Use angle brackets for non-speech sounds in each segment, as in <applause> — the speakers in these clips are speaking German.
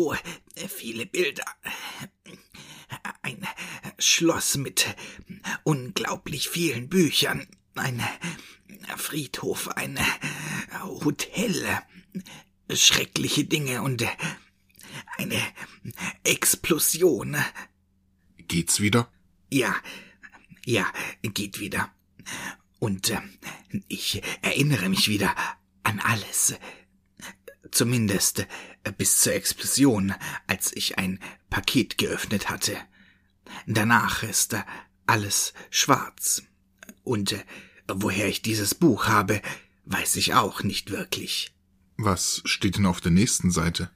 So viele Bilder. Ein Schloss mit unglaublich vielen Büchern. Ein Friedhof, ein Hotel. Schreckliche Dinge und eine Explosion. Geht's wieder? Ja, ja, geht wieder. Und äh, ich erinnere mich wieder an alles. Zumindest bis zur Explosion, als ich ein Paket geöffnet hatte. Danach ist alles schwarz. Und äh, woher ich dieses Buch habe, weiß ich auch nicht wirklich. Was steht denn auf der nächsten Seite?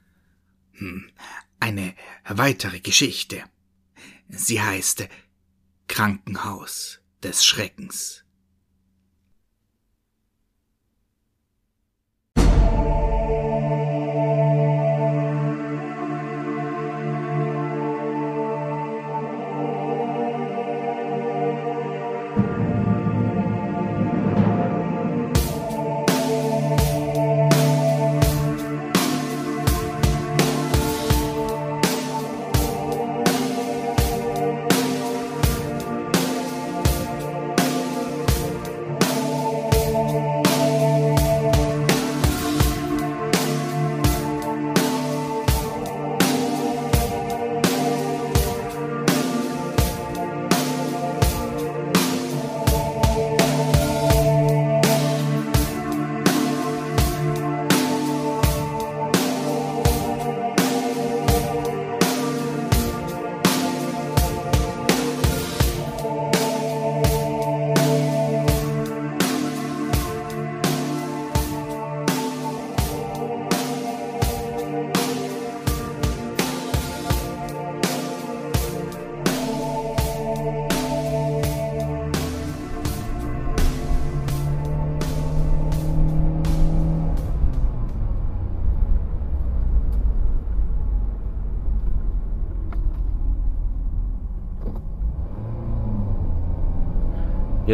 Hm, eine weitere Geschichte. Sie heißt Krankenhaus des Schreckens.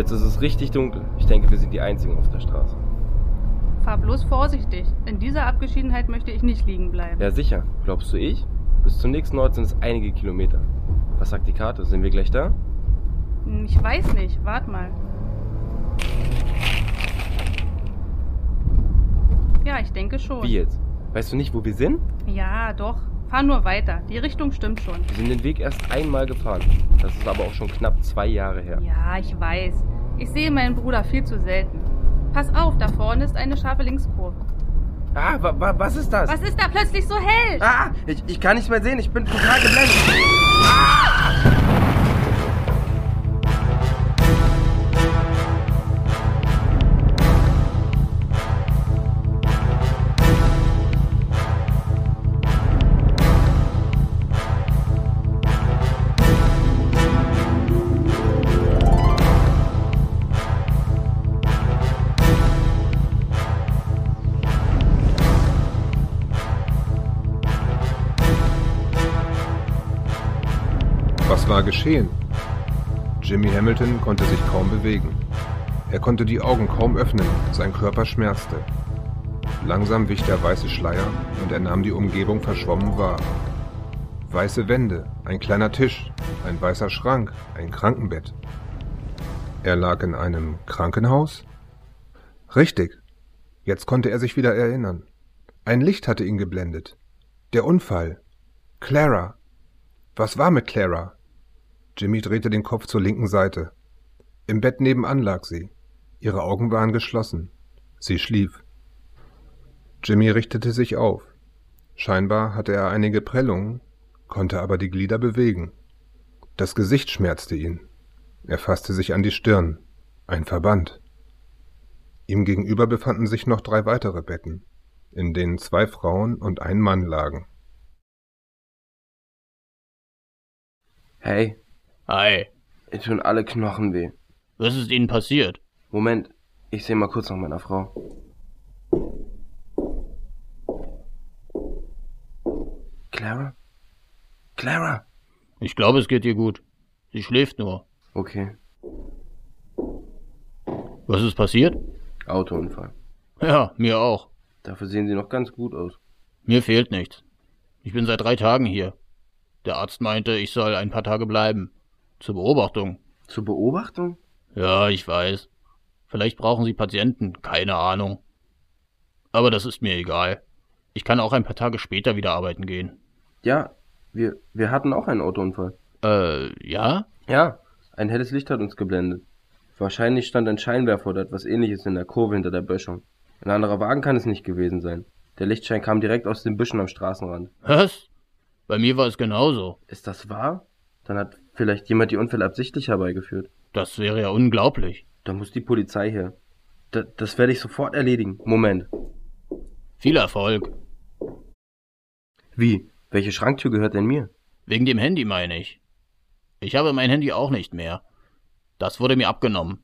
Jetzt ist es richtig dunkel. Ich denke, wir sind die Einzigen auf der Straße. Fahr bloß vorsichtig. In dieser Abgeschiedenheit möchte ich nicht liegen bleiben. Ja, sicher. Glaubst du ich? Bis zum nächsten Ort sind es einige Kilometer. Was sagt die Karte? Sind wir gleich da? Hm, Ich weiß nicht. Wart mal. Ja, ich denke schon. Wie jetzt? Weißt du nicht, wo wir sind? Ja, doch. Fahr nur weiter. Die Richtung stimmt schon. Wir sind den Weg erst einmal gefahren. Das ist aber auch schon knapp zwei Jahre her. Ja, ich weiß. Ich sehe meinen Bruder viel zu selten. Pass auf, da vorne ist eine scharfe Linkskurve. Ah, wa wa was ist das? Was ist da plötzlich so hell? Ah, ich, ich kann nichts mehr sehen. Ich bin total geblendet. Was war geschehen? Jimmy Hamilton konnte sich kaum bewegen. Er konnte die Augen kaum öffnen, sein Körper schmerzte. Langsam wich der weiße Schleier und er nahm die Umgebung verschwommen wahr. Weiße Wände, ein kleiner Tisch, ein weißer Schrank, ein Krankenbett. Er lag in einem Krankenhaus? Richtig. Jetzt konnte er sich wieder erinnern. Ein Licht hatte ihn geblendet. Der Unfall. Clara. Was war mit Clara? Jimmy drehte den Kopf zur linken Seite. Im Bett nebenan lag sie. Ihre Augen waren geschlossen. Sie schlief. Jimmy richtete sich auf. Scheinbar hatte er einige Prellungen, konnte aber die Glieder bewegen. Das Gesicht schmerzte ihn. Er fasste sich an die Stirn. Ein Verband. Ihm gegenüber befanden sich noch drei weitere Betten, in denen zwei Frauen und ein Mann lagen. Hey, Hi, mir tun alle Knochen weh. was ist Ihnen passiert? Moment, ich sehe mal kurz nach meiner Frau. Clara? Clara? Ich glaube, es geht ihr gut. Sie schläft nur. Okay. Was ist passiert? Autounfall. Ja, mir auch. Dafür sehen Sie noch ganz gut aus. Mir fehlt nichts. Ich bin seit drei Tagen hier. Der Arzt meinte, ich soll ein paar Tage bleiben. Zur Beobachtung. Zur Beobachtung? Ja, ich weiß. Vielleicht brauchen Sie Patienten, keine Ahnung. Aber das ist mir egal. Ich kann auch ein paar Tage später wieder arbeiten gehen. Ja, wir, wir hatten auch einen Autounfall. Äh, ja? Ja, ein helles Licht hat uns geblendet. Wahrscheinlich stand ein Scheinwerfer oder etwas ähnliches in der Kurve hinter der Böschung. Ein anderer Wagen kann es nicht gewesen sein. Der Lichtschein kam direkt aus den Büschen am Straßenrand. Was? Bei mir war es genauso. Ist das wahr? Dann hat vielleicht jemand die Unfälle absichtlich herbeigeführt. Das wäre ja unglaublich. Da muss die Polizei her. D das werde ich sofort erledigen. Moment. Viel Erfolg. Wie? Welche Schranktür gehört denn mir? Wegen dem Handy meine ich. Ich habe mein Handy auch nicht mehr. Das wurde mir abgenommen.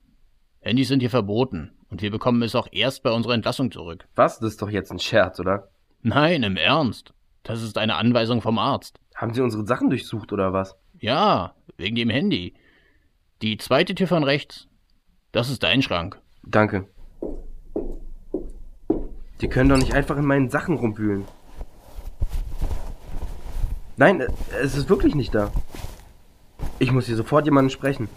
Handys sind hier verboten und wir bekommen es auch erst bei unserer Entlassung zurück. Was? Das ist doch jetzt ein Scherz, oder? Nein, im Ernst. Das ist eine Anweisung vom Arzt. Haben Sie unsere Sachen durchsucht oder was? Ja, wegen dem Handy. Die zweite Tür von rechts. Das ist dein Schrank. Danke. Die können doch nicht einfach in meinen Sachen rumwühlen. Nein, es ist wirklich nicht da. Ich muss hier sofort jemanden sprechen.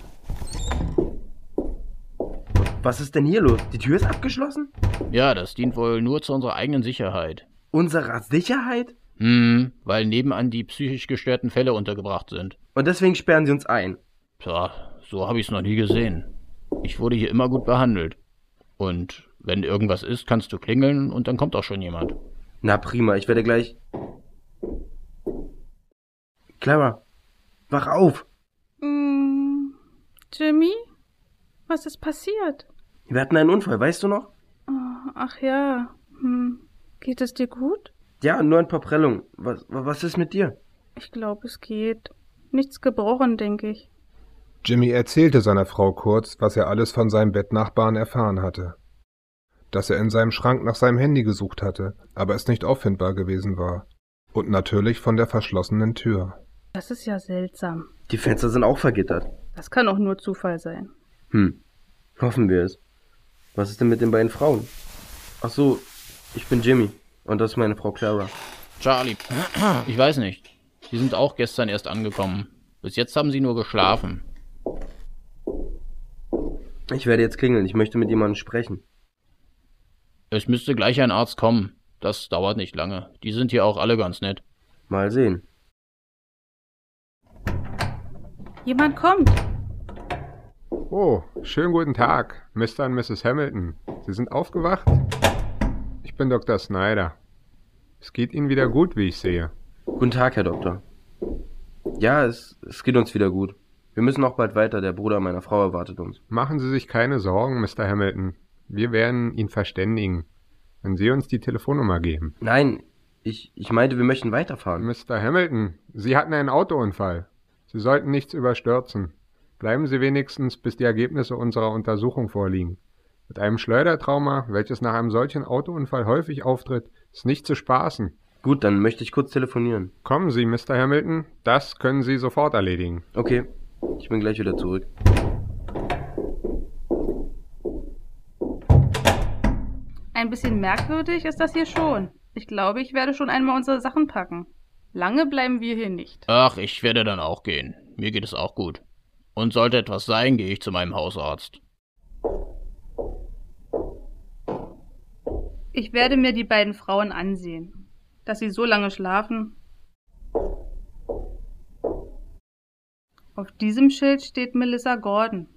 Was ist denn hier los? Die Tür ist abgeschlossen? Ja, das dient wohl nur zu unserer eigenen Sicherheit. Unserer Sicherheit? Hm, weil nebenan die psychisch gestörten Fälle untergebracht sind. Und deswegen sperren sie uns ein. Tja, so habe ich's noch nie gesehen. Ich wurde hier immer gut behandelt. Und wenn irgendwas ist, kannst du klingeln und dann kommt auch schon jemand. Na prima, ich werde gleich. Clara, wach auf! Mm, Jimmy? Was ist passiert? Wir hatten einen Unfall, weißt du noch? Oh, ach ja. Hm. Geht es dir gut? Ja, nur ein paar Prellungen. Was, was ist mit dir? Ich glaube, es geht. Nichts gebrochen, denke ich. Jimmy erzählte seiner Frau kurz, was er alles von seinem Bettnachbarn erfahren hatte. Dass er in seinem Schrank nach seinem Handy gesucht hatte, aber es nicht auffindbar gewesen war. Und natürlich von der verschlossenen Tür. Das ist ja seltsam. Die Fenster sind auch vergittert. Das kann auch nur Zufall sein. Hm. Hoffen wir es. Was ist denn mit den beiden Frauen? Ach so, ich bin Jimmy. Und das ist meine Frau Clara. Charlie, ich weiß nicht. Sie sind auch gestern erst angekommen. Bis jetzt haben sie nur geschlafen. Ich werde jetzt klingeln. Ich möchte mit jemandem sprechen. Es müsste gleich ein Arzt kommen. Das dauert nicht lange. Die sind hier auch alle ganz nett. Mal sehen. Jemand kommt. Oh, schönen guten Tag, Mr. und Mrs. Hamilton. Sie sind aufgewacht? Ich bin Dr. Snyder. Es geht Ihnen wieder gut, wie ich sehe. Guten Tag, Herr Doktor. Ja, es, es geht uns wieder gut. Wir müssen auch bald weiter. Der Bruder meiner Frau erwartet uns. Machen Sie sich keine Sorgen, Mr. Hamilton. Wir werden ihn verständigen, wenn Sie uns die Telefonnummer geben. Nein, ich, ich meinte, wir möchten weiterfahren. Mr. Hamilton, Sie hatten einen Autounfall. Sie sollten nichts überstürzen. Bleiben Sie wenigstens, bis die Ergebnisse unserer Untersuchung vorliegen. Mit einem Schleudertrauma, welches nach einem solchen Autounfall häufig auftritt, ist nicht zu spaßen. Gut, dann möchte ich kurz telefonieren. Kommen Sie, Mr. Hamilton. Das können Sie sofort erledigen. Okay, ich bin gleich wieder zurück. Ein bisschen merkwürdig ist das hier schon. Ich glaube, ich werde schon einmal unsere Sachen packen. Lange bleiben wir hier nicht. Ach, ich werde dann auch gehen. Mir geht es auch gut. Und sollte etwas sein, gehe ich zu meinem Hausarzt. Ich werde mir die beiden Frauen ansehen. Dass sie so lange schlafen. Auf diesem Schild steht Melissa Gordon.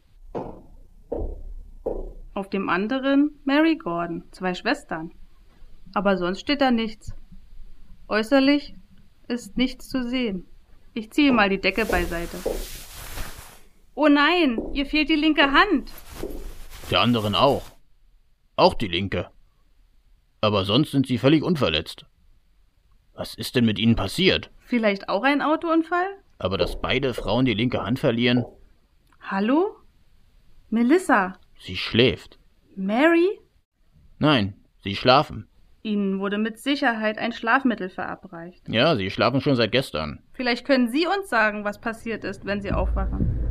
Auf dem anderen Mary Gordon, zwei Schwestern. Aber sonst steht da nichts. Äußerlich ist nichts zu sehen. Ich ziehe mal die Decke beiseite. Oh nein, ihr fehlt die linke Hand. Der anderen auch. Auch die linke. Aber sonst sind sie völlig unverletzt. Was ist denn mit ihnen passiert? Vielleicht auch ein Autounfall? Aber dass beide Frauen die linke Hand verlieren? Hallo? Melissa? Sie schläft. Mary? Nein, sie schlafen. Ihnen wurde mit Sicherheit ein Schlafmittel verabreicht. Ja, sie schlafen schon seit gestern. Vielleicht können Sie uns sagen, was passiert ist, wenn Sie aufwachen.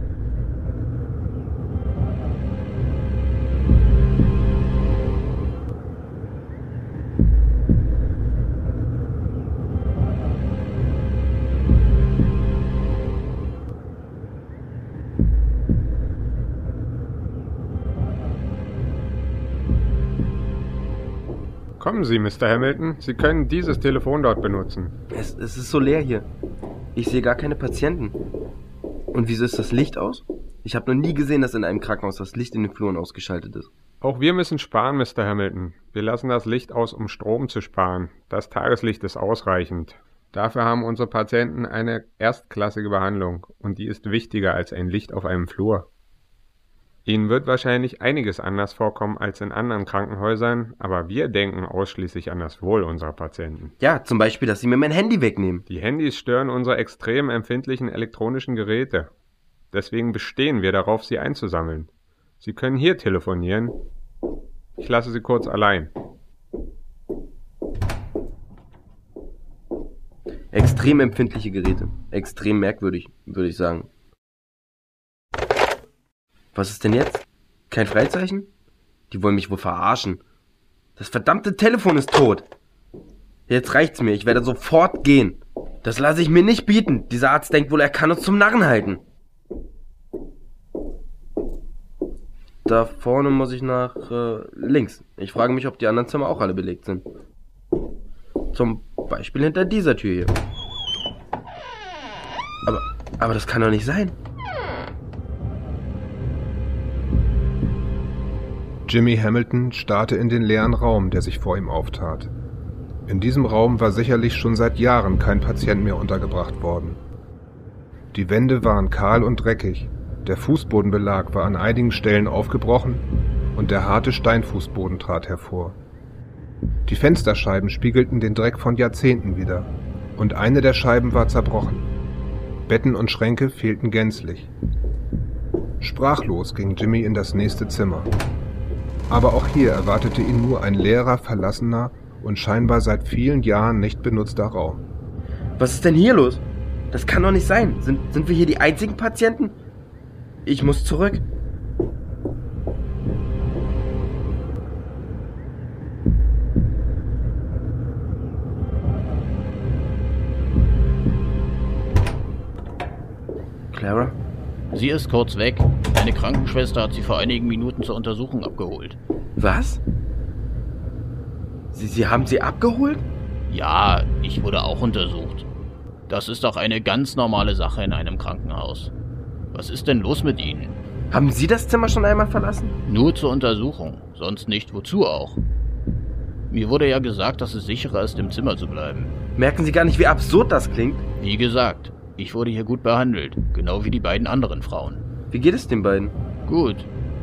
Kommen Sie, Mr. Hamilton. Sie können dieses Telefon dort benutzen. Es, es ist so leer hier. Ich sehe gar keine Patienten. Und wieso ist das Licht aus? Ich habe noch nie gesehen, dass in einem Krankenhaus das Licht in den Fluren ausgeschaltet ist. Auch wir müssen sparen, Mr. Hamilton. Wir lassen das Licht aus, um Strom zu sparen. Das Tageslicht ist ausreichend. Dafür haben unsere Patienten eine erstklassige Behandlung und die ist wichtiger als ein Licht auf einem Flur. Ihnen wird wahrscheinlich einiges anders vorkommen als in anderen Krankenhäusern, aber wir denken ausschließlich an das Wohl unserer Patienten. Ja, zum Beispiel, dass sie mir mein Handy wegnehmen. Die Handys stören unsere extrem empfindlichen elektronischen Geräte. Deswegen bestehen wir darauf, sie einzusammeln. Sie können hier telefonieren. Ich lasse Sie kurz allein. Extrem empfindliche Geräte. Extrem merkwürdig, würde ich sagen. Was ist denn jetzt? Kein Freizeichen? Die wollen mich wohl verarschen. Das verdammte Telefon ist tot. Jetzt reicht's mir, ich werde sofort gehen. Das lasse ich mir nicht bieten. Dieser Arzt denkt wohl, er kann uns zum Narren halten. Da vorne muss ich nach äh, links. Ich frage mich, ob die anderen Zimmer auch alle belegt sind. Zum Beispiel hinter dieser Tür hier. Aber, aber das kann doch nicht sein. Jimmy Hamilton starrte in den leeren Raum, der sich vor ihm auftat. In diesem Raum war sicherlich schon seit Jahren kein Patient mehr untergebracht worden. Die Wände waren kahl und dreckig, der Fußbodenbelag war an einigen Stellen aufgebrochen und der harte Steinfußboden trat hervor. Die Fensterscheiben spiegelten den Dreck von Jahrzehnten wider, und eine der Scheiben war zerbrochen. Betten und Schränke fehlten gänzlich. Sprachlos ging Jimmy in das nächste Zimmer. Aber auch hier erwartete ihn nur ein leerer, verlassener und scheinbar seit vielen Jahren nicht benutzter Raum. Was ist denn hier los? Das kann doch nicht sein. Sind, sind wir hier die einzigen Patienten? Ich muss zurück. Clara? Sie ist kurz weg. Eine Krankenschwester hat sie vor einigen Minuten zur Untersuchung abgeholt. Was? Sie, Sie haben sie abgeholt? Ja, ich wurde auch untersucht. Das ist doch eine ganz normale Sache in einem Krankenhaus. Was ist denn los mit Ihnen? Haben Sie das Zimmer schon einmal verlassen? Nur zur Untersuchung, sonst nicht wozu auch. Mir wurde ja gesagt, dass es sicherer ist, im Zimmer zu bleiben. Merken Sie gar nicht, wie absurd das klingt? Wie gesagt, ich wurde hier gut behandelt, genau wie die beiden anderen Frauen. Wie geht es den beiden? Gut,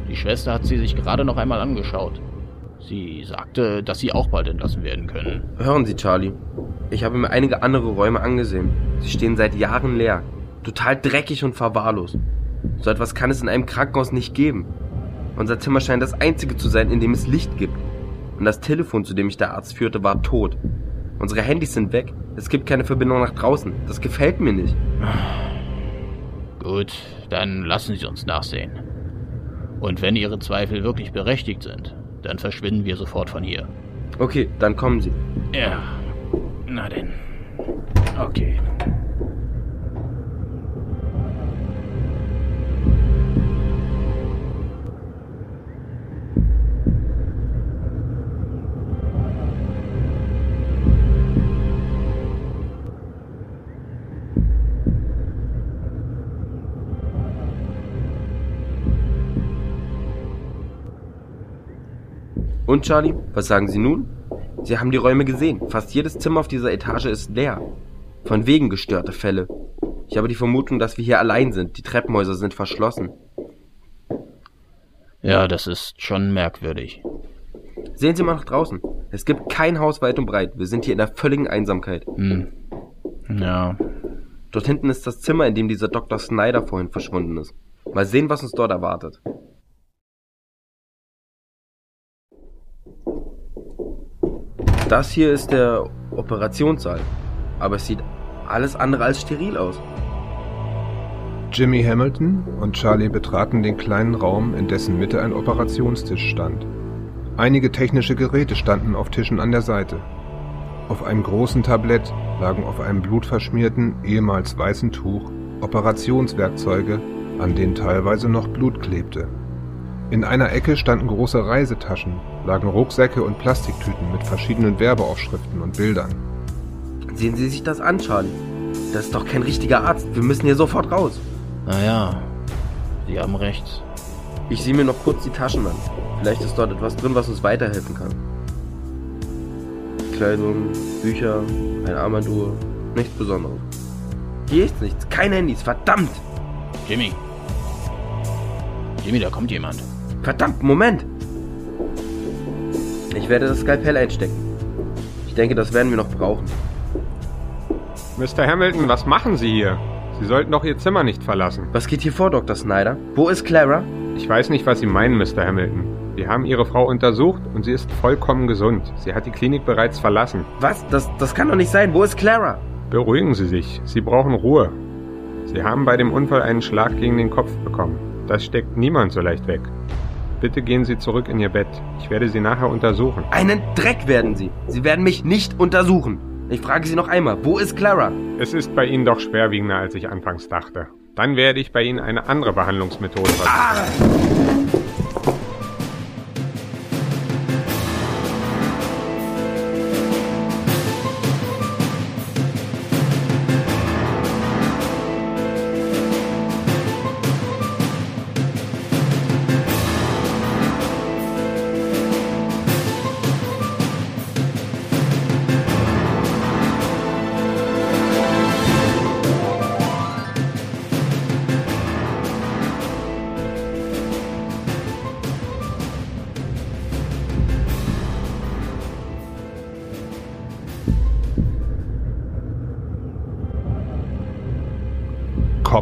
die Schwester hat sie sich gerade noch einmal angeschaut. Sie sagte, dass sie auch bald entlassen werden können. Hören Sie, Charlie. Ich habe mir einige andere Räume angesehen. Sie stehen seit Jahren leer. Total dreckig und verwahrlost. So etwas kann es in einem Krankenhaus nicht geben. Unser Zimmer scheint das einzige zu sein, in dem es Licht gibt. Und das Telefon, zu dem mich der Arzt führte, war tot. Unsere Handys sind weg. Es gibt keine Verbindung nach draußen. Das gefällt mir nicht. Gut, dann lassen Sie uns nachsehen. Und wenn Ihre Zweifel wirklich berechtigt sind, dann verschwinden wir sofort von hier. Okay, dann kommen Sie. Ja, na denn. Okay. Und Charlie, was sagen Sie nun? Sie haben die Räume gesehen. Fast jedes Zimmer auf dieser Etage ist leer. Von wegen gestörte Fälle. Ich habe die Vermutung, dass wir hier allein sind. Die Treppenhäuser sind verschlossen. Ja, das ist schon merkwürdig. Sehen Sie mal nach draußen. Es gibt kein Haus weit und breit. Wir sind hier in der völligen Einsamkeit. Hm. Ja. Dort hinten ist das Zimmer, in dem dieser Dr. Snyder vorhin verschwunden ist. Mal sehen, was uns dort erwartet. Das hier ist der Operationssaal. Aber es sieht alles andere als steril aus. Jimmy Hamilton und Charlie betraten den kleinen Raum, in dessen Mitte ein Operationstisch stand. Einige technische Geräte standen auf Tischen an der Seite. Auf einem großen Tablett lagen auf einem blutverschmierten, ehemals weißen Tuch Operationswerkzeuge, an denen teilweise noch Blut klebte. In einer Ecke standen große Reisetaschen, lagen Rucksäcke und Plastiktüten mit verschiedenen Werbeaufschriften und Bildern. Sehen Sie sich das an, Charlie. Das ist doch kein richtiger Arzt. Wir müssen hier sofort raus. Naja, Sie haben recht. Ich sehe mir noch kurz die Taschen an. Vielleicht ist dort etwas drin, was uns weiterhelfen kann. Kleidung, Bücher, eine Armbanduhr. Nichts Besonderes. Hier ist nichts. Kein Handys. Verdammt! Jimmy. Jimmy, da kommt jemand. Verdammt, Moment! Ich werde das Skalpell einstecken. Ich denke, das werden wir noch brauchen. Mr. Hamilton, was machen Sie hier? Sie sollten doch Ihr Zimmer nicht verlassen. Was geht hier vor, Dr. Snyder? Wo ist Clara? Ich weiß nicht, was Sie meinen, Mr. Hamilton. Wir haben Ihre Frau untersucht und sie ist vollkommen gesund. Sie hat die Klinik bereits verlassen. Was? Das, das kann doch nicht sein. Wo ist Clara? Beruhigen Sie sich. Sie brauchen Ruhe. Sie haben bei dem Unfall einen Schlag gegen den Kopf bekommen. Das steckt niemand so leicht weg. Bitte gehen Sie zurück in Ihr Bett. Ich werde Sie nachher untersuchen. Einen Dreck werden Sie. Sie werden mich nicht untersuchen. Ich frage Sie noch einmal, wo ist Clara? Es ist bei Ihnen doch schwerwiegender, als ich anfangs dachte. Dann werde ich bei Ihnen eine andere Behandlungsmethode versuchen.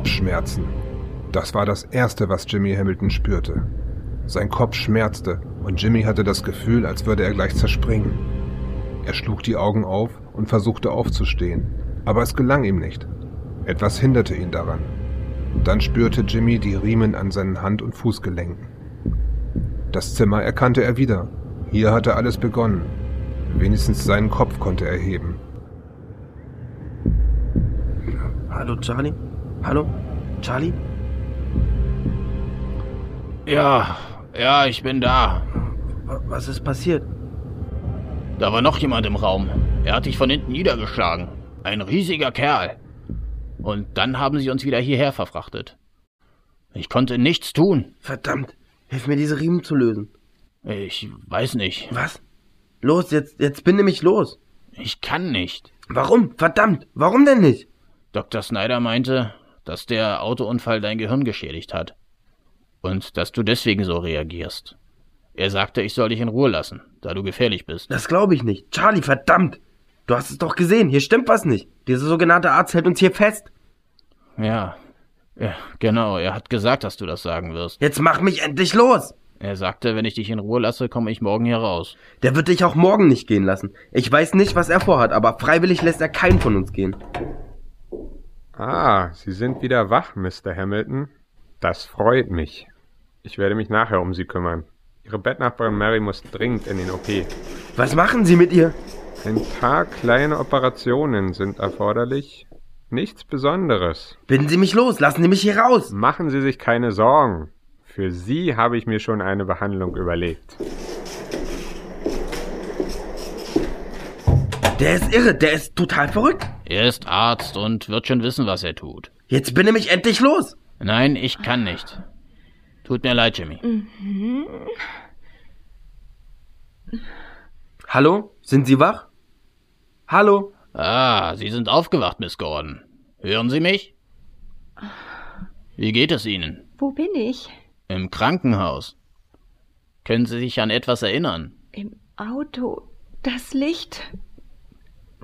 Kopfschmerzen. Das war das Erste, was Jimmy Hamilton spürte. Sein Kopf schmerzte und Jimmy hatte das Gefühl, als würde er gleich zerspringen. Er schlug die Augen auf und versuchte aufzustehen, aber es gelang ihm nicht. Etwas hinderte ihn daran. Dann spürte Jimmy die Riemen an seinen Hand- und Fußgelenken. Das Zimmer erkannte er wieder. Hier hatte alles begonnen. Wenigstens seinen Kopf konnte er heben. Hallo, Charlie? Hallo? Charlie? Ja, ja, ich bin da. Wa- Was ist passiert? Da war noch jemand im Raum. Er hat dich von hinten niedergeschlagen. Ein riesiger Kerl. Und dann haben sie uns wieder hierher verfrachtet. Ich konnte nichts tun. Verdammt. Hilf mir, diese Riemen zu lösen. Ich weiß nicht. Was? Los, jetzt, jetzt binde mich los. Ich kann nicht. Warum? Verdammt. Warum denn nicht? Dr. Snyder meinte, dass der Autounfall dein Gehirn geschädigt hat. Und dass du deswegen so reagierst. Er sagte, ich soll dich in Ruhe lassen, da du gefährlich bist. Das glaube ich nicht. Charlie, verdammt. Du hast es doch gesehen. Hier stimmt was nicht. Dieser sogenannte Arzt hält uns hier fest. Ja. Ja, genau. Er hat gesagt, dass du das sagen wirst. Jetzt mach mich endlich los. Er sagte, wenn ich dich in Ruhe lasse, komme ich morgen hier raus. Der wird dich auch morgen nicht gehen lassen. Ich weiß nicht, was er vorhat, aber freiwillig lässt er keinen von uns gehen. Ah, Sie sind wieder wach, Mr. Hamilton. Das freut mich. Ich werde mich nachher um Sie kümmern. Ihre Bettnachbarin Mary muss dringend in den OP. Was machen Sie mit ihr? Ein paar kleine Operationen sind erforderlich. Nichts Besonderes. Binden Sie mich los. Lassen Sie mich hier raus. Machen Sie sich keine Sorgen. Für Sie habe ich mir schon eine Behandlung überlegt. Der ist irre. Der ist total verrückt. Er ist Arzt und wird schon wissen, was er tut. Jetzt binde mich endlich los. Nein, ich kann nicht. Tut mir leid, Jimmy. Hallo? Sind Sie wach? Hallo? Ah, Sie sind aufgewacht, Miss Gordon. Hören Sie mich? Wie geht es Ihnen? Wo bin ich? Im Krankenhaus. Können Sie sich an etwas erinnern? Im Auto. Das Licht.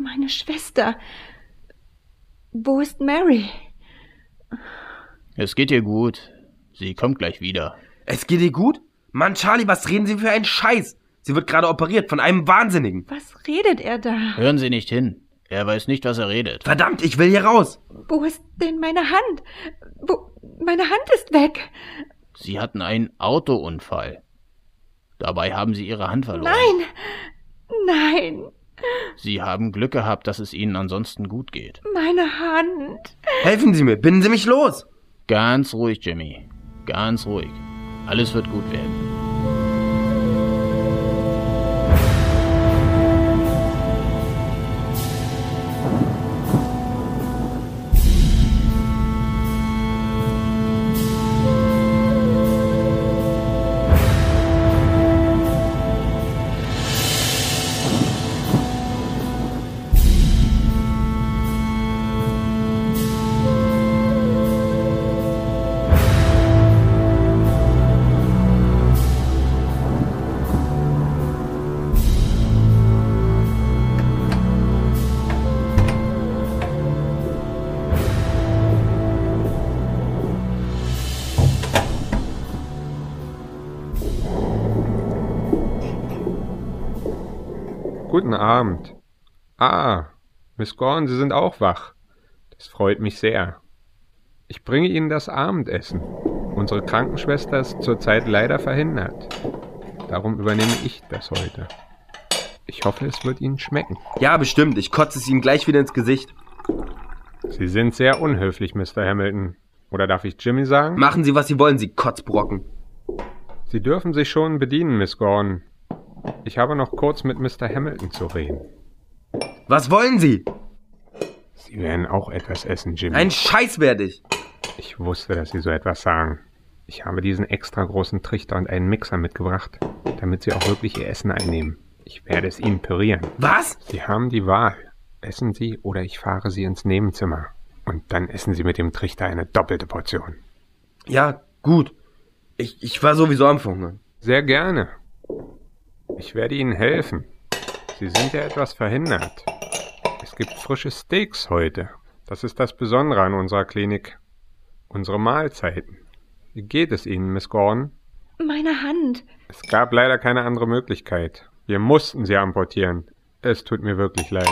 Meine Schwester. Wo ist Mary? Es geht ihr gut. Sie kommt gleich wieder. Es geht ihr gut? Mann, Charlie, was reden Sie für einen Scheiß? Sie wird gerade operiert von einem Wahnsinnigen. Was redet er da? Hören Sie nicht hin. Er weiß nicht, was er redet. Verdammt, ich will hier raus. Wo ist denn meine Hand? Wo? Meine Hand ist weg. Sie hatten einen Autounfall. Dabei haben Sie Ihre Hand verloren. Nein. Nein. Sie haben Glück gehabt, dass es Ihnen ansonsten gut geht. Meine Hand. Helfen Sie mir, binden Sie mich los. Ganz ruhig, Jimmy. Ganz ruhig. Alles wird gut werden. Guten Abend. Ah, Miss Gorn, Sie sind auch wach. Das freut mich sehr. Ich bringe Ihnen das Abendessen. Unsere Krankenschwester ist zurzeit leider verhindert. Darum übernehme ich das heute. Ich hoffe, es wird Ihnen schmecken. Ja, bestimmt. Ich kotze es ihm gleich wieder ins Gesicht. Sie sind sehr unhöflich, Mr. Hamilton. Oder darf ich Jimmy sagen? Machen Sie, was Sie wollen, Sie Kotzbrocken. Sie dürfen sich schon bedienen, Miss Gorn. Ich habe noch kurz mit Mr. Hamilton zu reden. Was wollen Sie? Sie werden auch etwas essen, Jimmy. Ein Scheiß werde ich. Ich wusste, dass Sie so etwas sagen. Ich habe diesen extra großen Trichter und einen Mixer mitgebracht, damit Sie auch wirklich Ihr Essen einnehmen. Ich werde es Ihnen pürieren. Was? Sie haben die Wahl. Essen Sie oder ich fahre Sie ins Nebenzimmer. Und dann essen Sie mit dem Trichter eine doppelte Portion. Ja, gut. Ich, ich war sowieso am Verhungern. Sehr gerne. Ich werde Ihnen helfen. Sie sind ja etwas verhindert. Es gibt frische Steaks heute. Das ist das Besondere an unserer Klinik. Unsere Mahlzeiten. Wie geht es Ihnen, Miss Gordon? Meine Hand. Es gab leider keine andere Möglichkeit. Wir mussten sie amputieren. Es tut mir wirklich leid.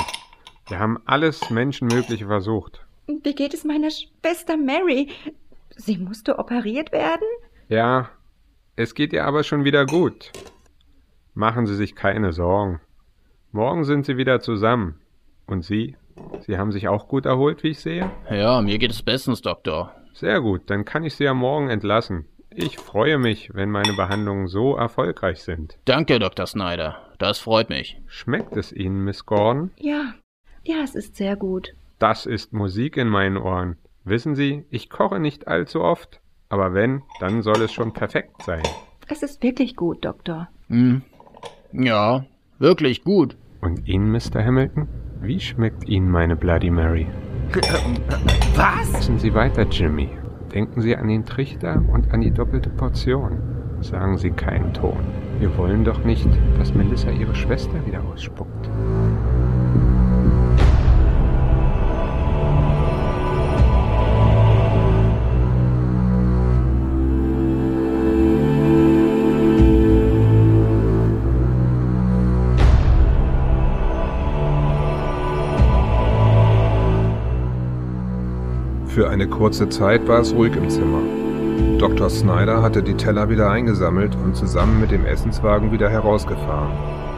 Wir haben alles Menschenmögliche versucht. Wie geht es meiner Schwester Mary? Sie musste operiert werden? Ja, es geht ihr aber schon wieder gut. Machen Sie sich keine Sorgen. Morgen sind Sie wieder zusammen. Und Sie? Sie haben sich auch gut erholt, wie ich sehe? Ja, mir geht es bestens, Doktor. Sehr gut, dann kann ich Sie ja morgen entlassen. Ich freue mich, wenn meine Behandlungen so erfolgreich sind. Danke, Dr. Snyder. Das freut mich. Schmeckt es Ihnen, Miss Gordon? Ja, ja, es ist sehr gut. Das ist Musik in meinen Ohren. Wissen Sie, ich koche nicht allzu oft, aber wenn, dann soll es schon perfekt sein. Es ist wirklich gut, Doktor. Hm. Ja, wirklich gut. Und Ihnen, Mr. Hamilton? Wie schmeckt Ihnen meine Bloody Mary? <laughs> Was? Essen Sie weiter, Jimmy. Denken Sie an den Trichter und an die doppelte Portion. Sagen Sie keinen Ton. Wir wollen doch nicht, dass Melissa ihre Schwester wieder ausspuckt. Für eine kurze Zeit war es ruhig im Zimmer. Dr. Snyder hatte die Teller wieder eingesammelt und zusammen mit dem Essenswagen wieder herausgefahren.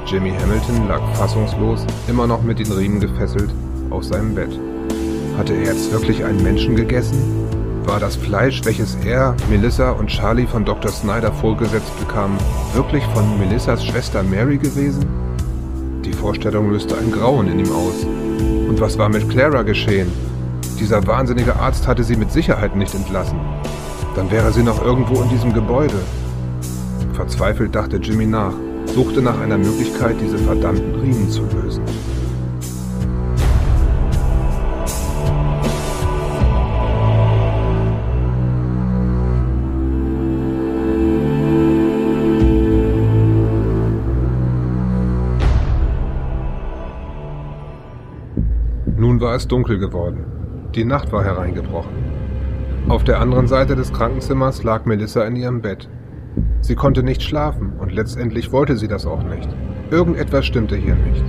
Jimmy Hamilton lag fassungslos, immer noch mit den Riemen gefesselt, auf seinem Bett. Hatte er jetzt wirklich einen Menschen gegessen? War das Fleisch, welches er, Melissa und Charlie von Dr. Snyder vorgesetzt bekamen, wirklich von Melissas Schwester Mary gewesen? Die Vorstellung löste ein Grauen in ihm aus. Und was war mit Clara geschehen? Dieser wahnsinnige Arzt hatte sie mit Sicherheit nicht entlassen. Dann wäre sie noch irgendwo in diesem Gebäude. Verzweifelt dachte Jimmy nach, suchte nach einer Möglichkeit, diese verdammten Riemen zu lösen. Nun war es dunkel geworden. Die Nacht war hereingebrochen. Auf der anderen Seite des Krankenzimmers lag Melissa in ihrem Bett. Sie konnte nicht schlafen und letztendlich wollte sie das auch nicht. Irgendetwas stimmte hier nicht.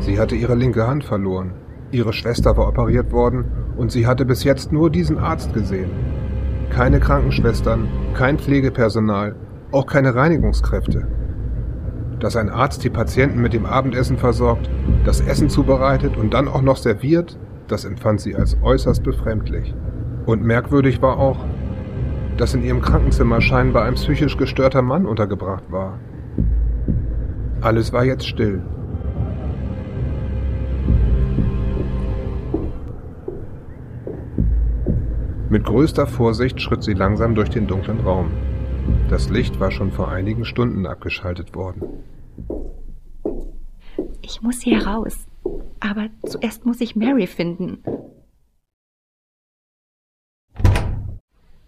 Sie hatte ihre linke Hand verloren. Ihre Schwester war operiert worden und sie hatte bis jetzt nur diesen Arzt gesehen. Keine Krankenschwestern, kein Pflegepersonal, auch keine Reinigungskräfte. Dass ein Arzt die Patienten mit dem Abendessen versorgt, das Essen zubereitet und dann auch noch serviert, das empfand sie als äußerst befremdlich. Und merkwürdig war auch, dass in ihrem Krankenzimmer scheinbar ein psychisch gestörter Mann untergebracht war. Alles war jetzt still. Mit größter Vorsicht schritt sie langsam durch den dunklen Raum. Das Licht war schon vor einigen Stunden abgeschaltet worden. Ich muss hier raus. Aber zuerst muss ich Mary finden.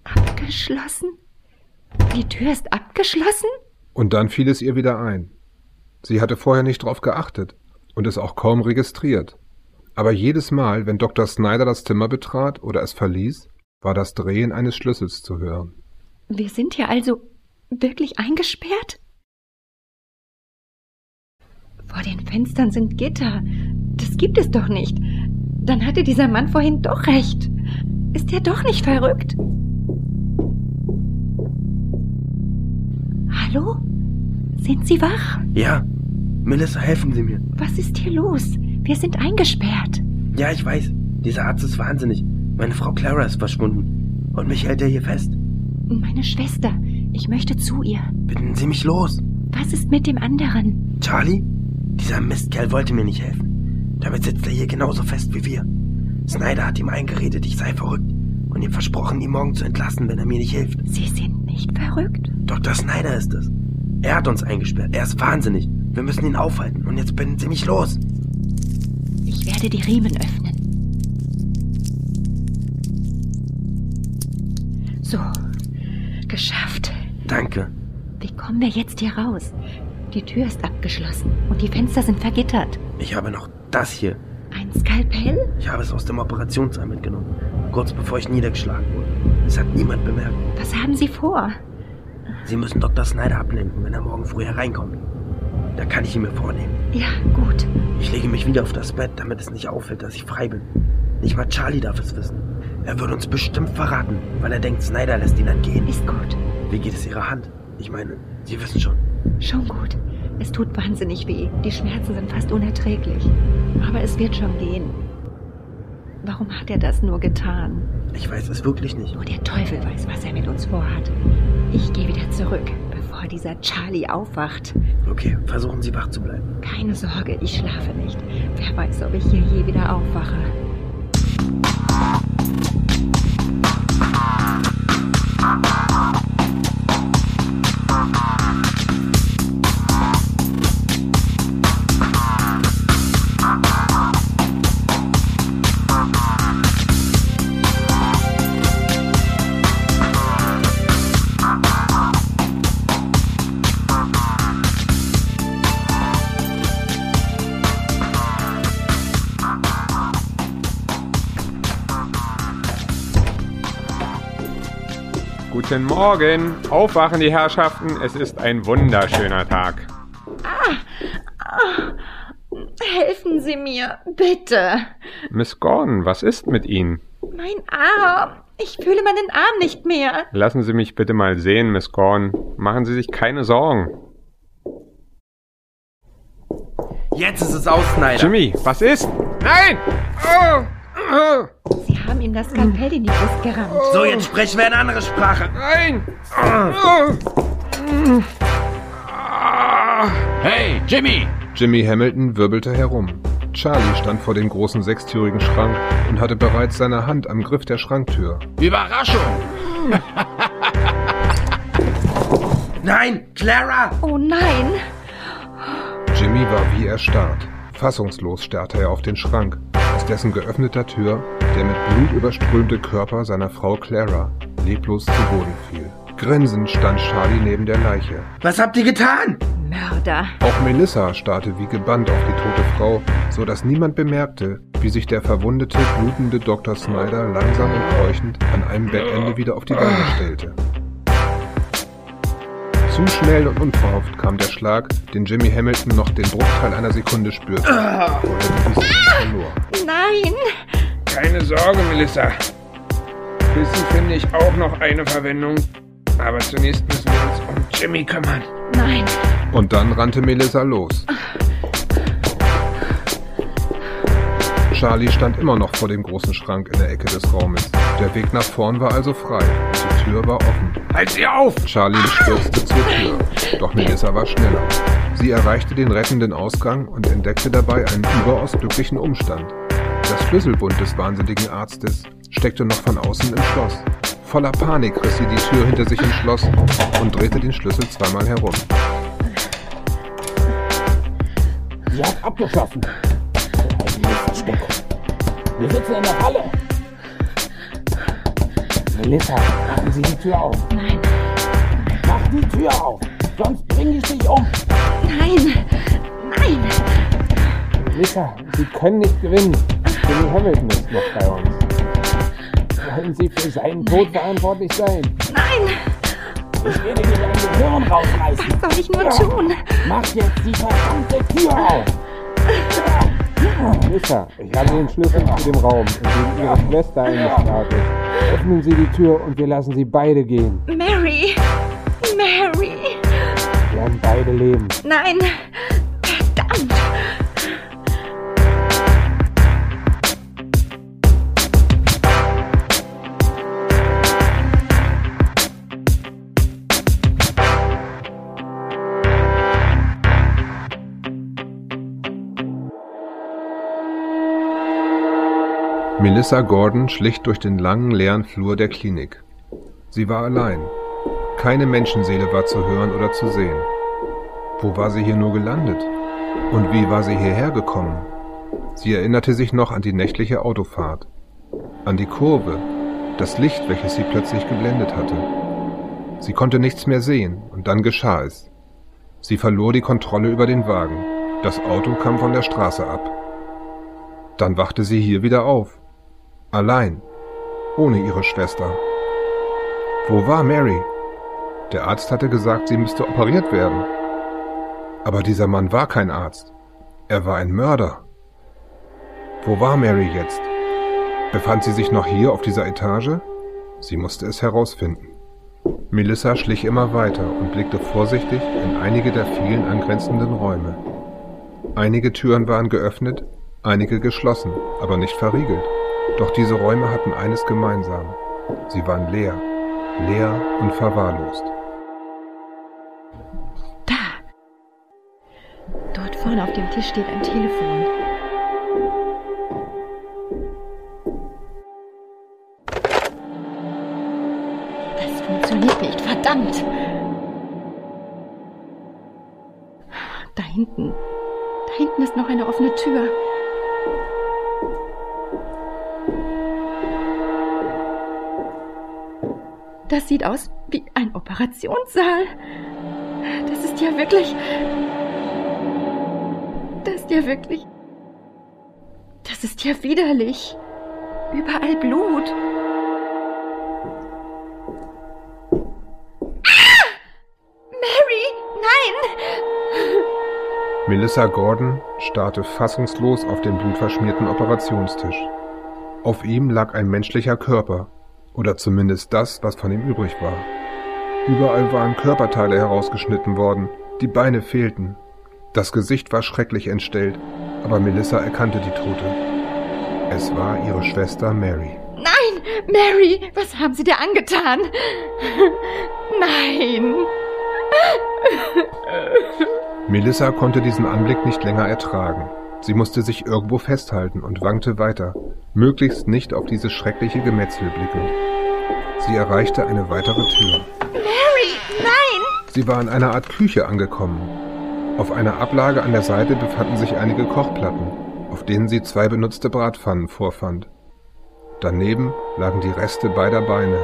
Abgeschlossen? Die Tür ist abgeschlossen? Und dann fiel es ihr wieder ein. Sie hatte vorher nicht drauf geachtet und es auch kaum registriert. Aber jedes Mal, wenn Dr. Snyder das Zimmer betrat oder es verließ, war das Drehen eines Schlüssels zu hören. Wir sind hier also wirklich eingesperrt? Vor den Fenstern sind Gitter. Das gibt es doch nicht. Dann hatte dieser Mann vorhin doch recht. Ist er doch nicht verrückt? Hallo? Sind Sie wach? Ja. Melissa, helfen Sie mir. Was ist hier los? Wir sind eingesperrt. Ja, ich weiß. Dieser Arzt ist wahnsinnig. Meine Frau Clara ist verschwunden. Und mich hält er hier fest. Meine Schwester. Ich möchte zu ihr. Bitten Sie mich los. Was ist mit dem anderen? Charlie? Dieser Mistkerl wollte mir nicht helfen. Damit sitzt er hier genauso fest wie wir. Snyder hat ihm eingeredet, ich sei verrückt und ihm versprochen, ihn morgen zu entlassen, wenn er mir nicht hilft. Sie sind nicht verrückt? Dr. Snyder ist es. Er hat uns eingesperrt. Er ist wahnsinnig. Wir müssen ihn aufhalten. Und jetzt binden Sie mich los. Ich werde die Riemen öffnen. So, geschafft. Danke. Wie kommen wir jetzt hier raus? Die Tür ist abgeschlossen und die Fenster sind vergittert. Ich habe noch das hier. Ein Skalpell? Ich habe es aus dem Operationssaal mitgenommen, kurz bevor ich niedergeschlagen wurde. Es hat niemand bemerkt. Was haben Sie vor? Sie müssen Dr. Snyder ablenken, wenn er morgen früh hereinkommt. Da kann ich ihn mir vornehmen. Ja, gut. Ich lege mich wieder auf das Bett, damit es nicht auffällt, dass ich frei bin. Nicht mal Charlie darf es wissen. Er würde uns bestimmt verraten, weil er denkt, Snyder lässt ihn dann gehen. Ist gut. Wie geht es Ihrer Hand? Ich meine, Sie wissen schon. Schon gut. Es tut wahnsinnig weh. Die Schmerzen sind fast unerträglich. Aber es wird schon gehen. Warum hat er das nur getan? Ich weiß es wirklich nicht. Nur der Teufel weiß, was er mit uns vorhat. Ich gehe wieder zurück, bevor dieser Charlie aufwacht. Okay, versuchen Sie wach zu bleiben. Keine Sorge, ich schlafe nicht. Wer weiß, ob ich hier je wieder aufwache. Guten Morgen. Aufwachen, die Herrschaften. Es ist ein wunderschöner Tag. Helfen Sie mir, bitte. Miss Gordon, was ist mit Ihnen? Mein Arm. Ich fühle meinen Arm nicht mehr. Lassen Sie mich bitte mal sehen, Miss Gordon. Machen Sie sich keine Sorgen. Jetzt ist es aus, Snyder. Jimmy, was ist? Nein! Oh! Oh! Haben ihm das Skalpell in die Brust gerammt. So, jetzt sprechen wir eine andere Sprache. Nein! Hey, Jimmy! Jimmy Hamilton wirbelte herum. Charlie stand vor dem großen sechstürigen Schrank und hatte bereits seine Hand am Griff der Schranktür. Überraschung! Nein, Clara! Oh nein. Jimmy war wie erstarrt. Fassungslos starrte er auf den Schrank, aus dessen geöffneter Tür der mit Blut überströmte Körper seiner Frau Clara leblos zu Boden fiel. Grinsend stand Charlie neben der Leiche. Was habt ihr getan? Mörder. Auch Melissa starrte wie gebannt auf die tote Frau, so dass niemand bemerkte, wie sich der verwundete, blutende Dr. Snyder langsam und keuchend an einem Bettende wieder auf die Beine stellte. Zu schnell und unverhofft kam der Schlag, den Jimmy Hamilton noch den Bruchteil einer Sekunde spürte, verlor. Nein. Keine Sorge, Melissa. Für Sie finde ich auch noch eine Verwendung. Aber zunächst müssen wir uns um Jimmy kümmern. Nein. Und dann rannte Melissa los. Charlie stand immer noch vor dem großen Schrank in der Ecke des Raumes. Der Weg nach vorn war also frei die Tür war offen. Halt sie auf! Charlie stürzte zur Tür, doch Melissa war schneller. Sie erreichte den rettenden Ausgang und entdeckte dabei einen überaus glücklichen Umstand. Der Schlüsselbund des wahnsinnigen Arztes steckte noch von außen im Schloss. Voller Panik riss sie die Tür hinter sich ins Schloss und drehte den Schlüssel zweimal herum. Sie hat abgeschossen. Miststück. Wir sitzen in der Falle. Melissa, machen Sie die Tür auf. Nein. Mach die Tür auf. Sonst bringe ich dich um. Nein. Nein. Melissa, Sie können nicht gewinnen. Jimmy Hamilton ist noch bei uns. Wollen Sie für seinen Tod verantwortlich sein? Nein. Ich werde dir dein Gehirn rausreißen. Was soll ich nur tun? Mach jetzt die verdammte Tür auf. Melissa, ich habe den Schlüssel zu dem Raum, in dem Ihre Schwester eingesperrt ist. Öffnen Sie die Tür und wir lassen Sie beide gehen. Mary! Mary! Wir werden beide leben. Nein! Melissa Gordon schlich durch den langen, leeren Flur der Klinik. Sie war allein. Keine Menschenseele war zu hören oder zu sehen. Wo war sie hier nur gelandet? Und wie war sie hierher gekommen? Sie erinnerte sich noch an die nächtliche Autofahrt, an die Kurve, das Licht, welches sie plötzlich geblendet hatte. Sie konnte nichts mehr sehen, und dann geschah es. Sie verlor die Kontrolle über den Wagen. Das Auto kam von der Straße ab. Dann wachte sie hier wieder auf. Allein. Ohne ihre Schwester. Wo war Mary? Der Arzt hatte gesagt, sie müsste operiert werden. Aber dieser Mann war kein Arzt. Er war ein Mörder. Wo war Mary jetzt? Befand sie sich noch hier auf dieser Etage? Sie musste es herausfinden. Melissa schlich immer weiter und blickte vorsichtig in einige der vielen angrenzenden Räume. Einige Türen waren geöffnet, einige geschlossen, aber nicht verriegelt. Doch diese Räume hatten eines gemeinsam. Sie waren leer, leer und verwahrlost. Da! Dort vorne auf dem Tisch steht ein Telefon. Das funktioniert nicht, verdammt! Da hinten. Da hinten ist noch eine offene Tür. Das sieht aus wie ein Operationssaal. Das ist ja wirklich. Das ist ja wirklich. Das ist ja widerlich. Überall Blut. Ah! Mary, nein! <laughs> Melissa Gordon starrte fassungslos auf den blutverschmierten Operationstisch. Auf ihm lag ein menschlicher Körper, oder zumindest das, was von ihm übrig war. Überall waren Körperteile herausgeschnitten worden, die Beine fehlten. Das Gesicht war schrecklich entstellt, aber Melissa erkannte die Tote. Es war ihre Schwester Mary. Nein, Mary, was haben Sie dir angetan? Nein. Melissa konnte diesen Anblick nicht länger ertragen. Sie musste sich irgendwo festhalten und wankte weiter, möglichst nicht auf dieses schreckliche Gemetzel blickend. Sie erreichte eine weitere Tür. Mary, nein! Sie war in einer Art Küche angekommen. Auf einer Ablage an der Seite befanden sich einige Kochplatten, auf denen sie zwei benutzte Bratpfannen vorfand. Daneben lagen die Reste beider Beine,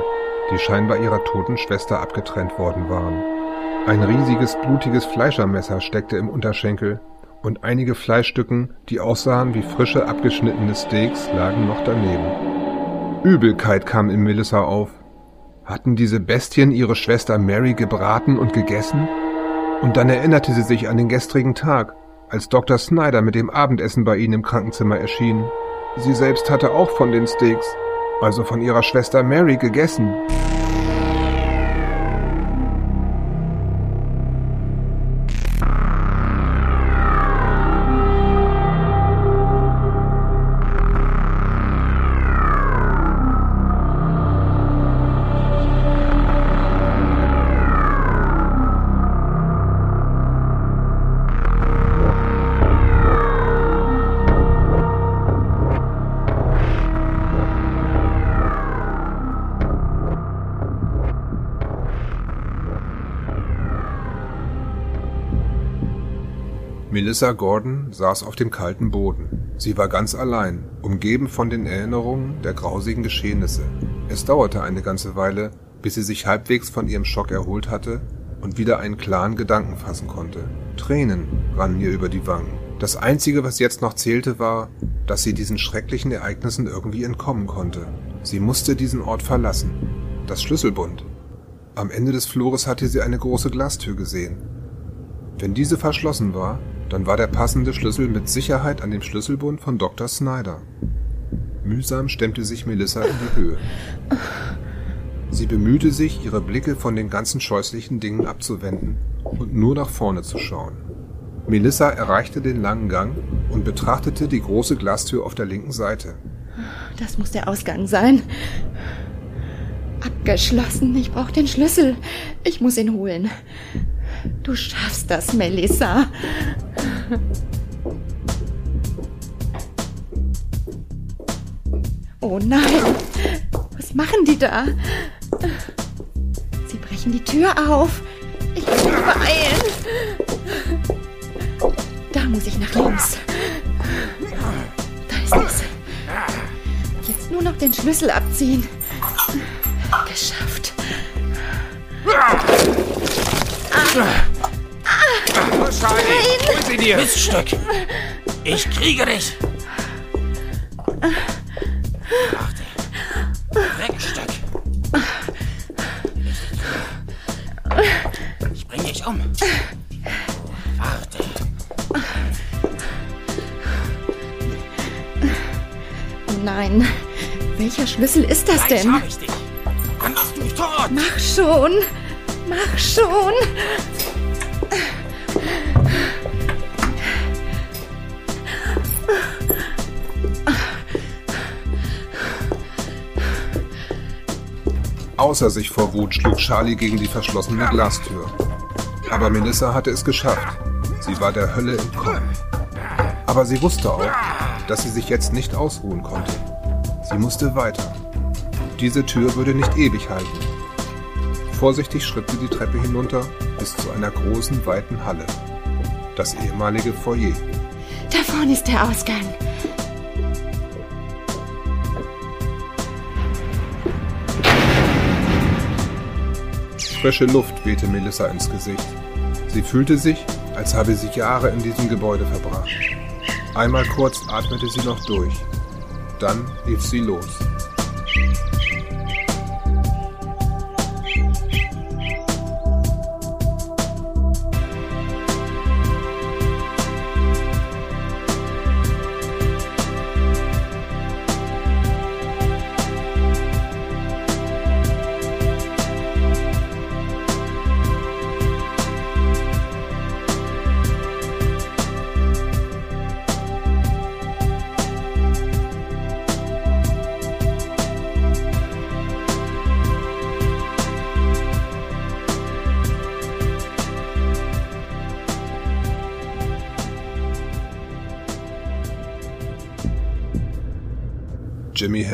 die scheinbar ihrer toten Schwester abgetrennt worden waren. Ein riesiges, blutiges Fleischermesser steckte im Unterschenkel und einige Fleischstücken, die aussahen wie frische, abgeschnittene Steaks, lagen noch daneben. Übelkeit kam in Melissa auf. Hatten diese Bestien ihre Schwester Mary gebraten und gegessen? Und dann erinnerte sie sich an den gestrigen Tag, als Dr. Snyder mit dem Abendessen bei ihnen im Krankenzimmer erschien. Sie selbst hatte auch von den Steaks, also von ihrer Schwester Mary, gegessen. Melissa Gordon saß auf dem kalten Boden. Sie war ganz allein, umgeben von den Erinnerungen der grausigen Geschehnisse. Es dauerte eine ganze Weile, bis sie sich halbwegs von ihrem Schock erholt hatte und wieder einen klaren Gedanken fassen konnte. Tränen rannen ihr über die Wangen. Das Einzige, was jetzt noch zählte, war, dass sie diesen schrecklichen Ereignissen irgendwie entkommen konnte. Sie musste diesen Ort verlassen. Das Schlüsselbund. Am Ende des Flures hatte sie eine große Glastür gesehen. Wenn diese verschlossen war, dann war der passende Schlüssel mit Sicherheit an dem Schlüsselbund von Dr. Snyder. Mühsam stemmte sich Melissa in die Höhe. Sie bemühte sich, ihre Blicke von den ganzen scheußlichen Dingen abzuwenden und nur nach vorne zu schauen. Melissa erreichte den langen Gang und betrachtete die große Glastür auf der linken Seite. Das muss der Ausgang sein. Abgeschlossen. Ich brauche den Schlüssel. Ich muss ihn holen. Du schaffst das, Melissa. Oh nein. Was machen die da? Sie brechen die Tür auf. Ich muss mich beeilen. Da muss ich nach links. Da ist es. Jetzt nur noch den Schlüssel abziehen. Geschafft. Charlie, hol sie dir! Miststück! Ich kriege dich! Warte. Dreckstück! Ich bring dich um. Warte. Nein. Welcher Schlüssel ist das Gleich denn? hab ich dich. Dann bist du tot. Mach schon. Mach schon. Außer sich vor Wut schlug Charlie gegen die verschlossene Glastür. Aber Melissa hatte es geschafft. Sie war der Hölle entkommen. Aber sie wusste auch, dass sie sich jetzt nicht ausruhen konnte. Sie musste weiter. Diese Tür würde nicht ewig halten. Vorsichtig schritt sie die Treppe hinunter bis zu einer großen, weiten Halle. Das ehemalige Foyer. Da vorne ist der Ausgang. Frische Luft wehte Melissa ins Gesicht. Sie fühlte sich, als habe sie Jahre in diesem Gebäude verbracht. Einmal kurz atmete sie noch durch. Dann lief sie los.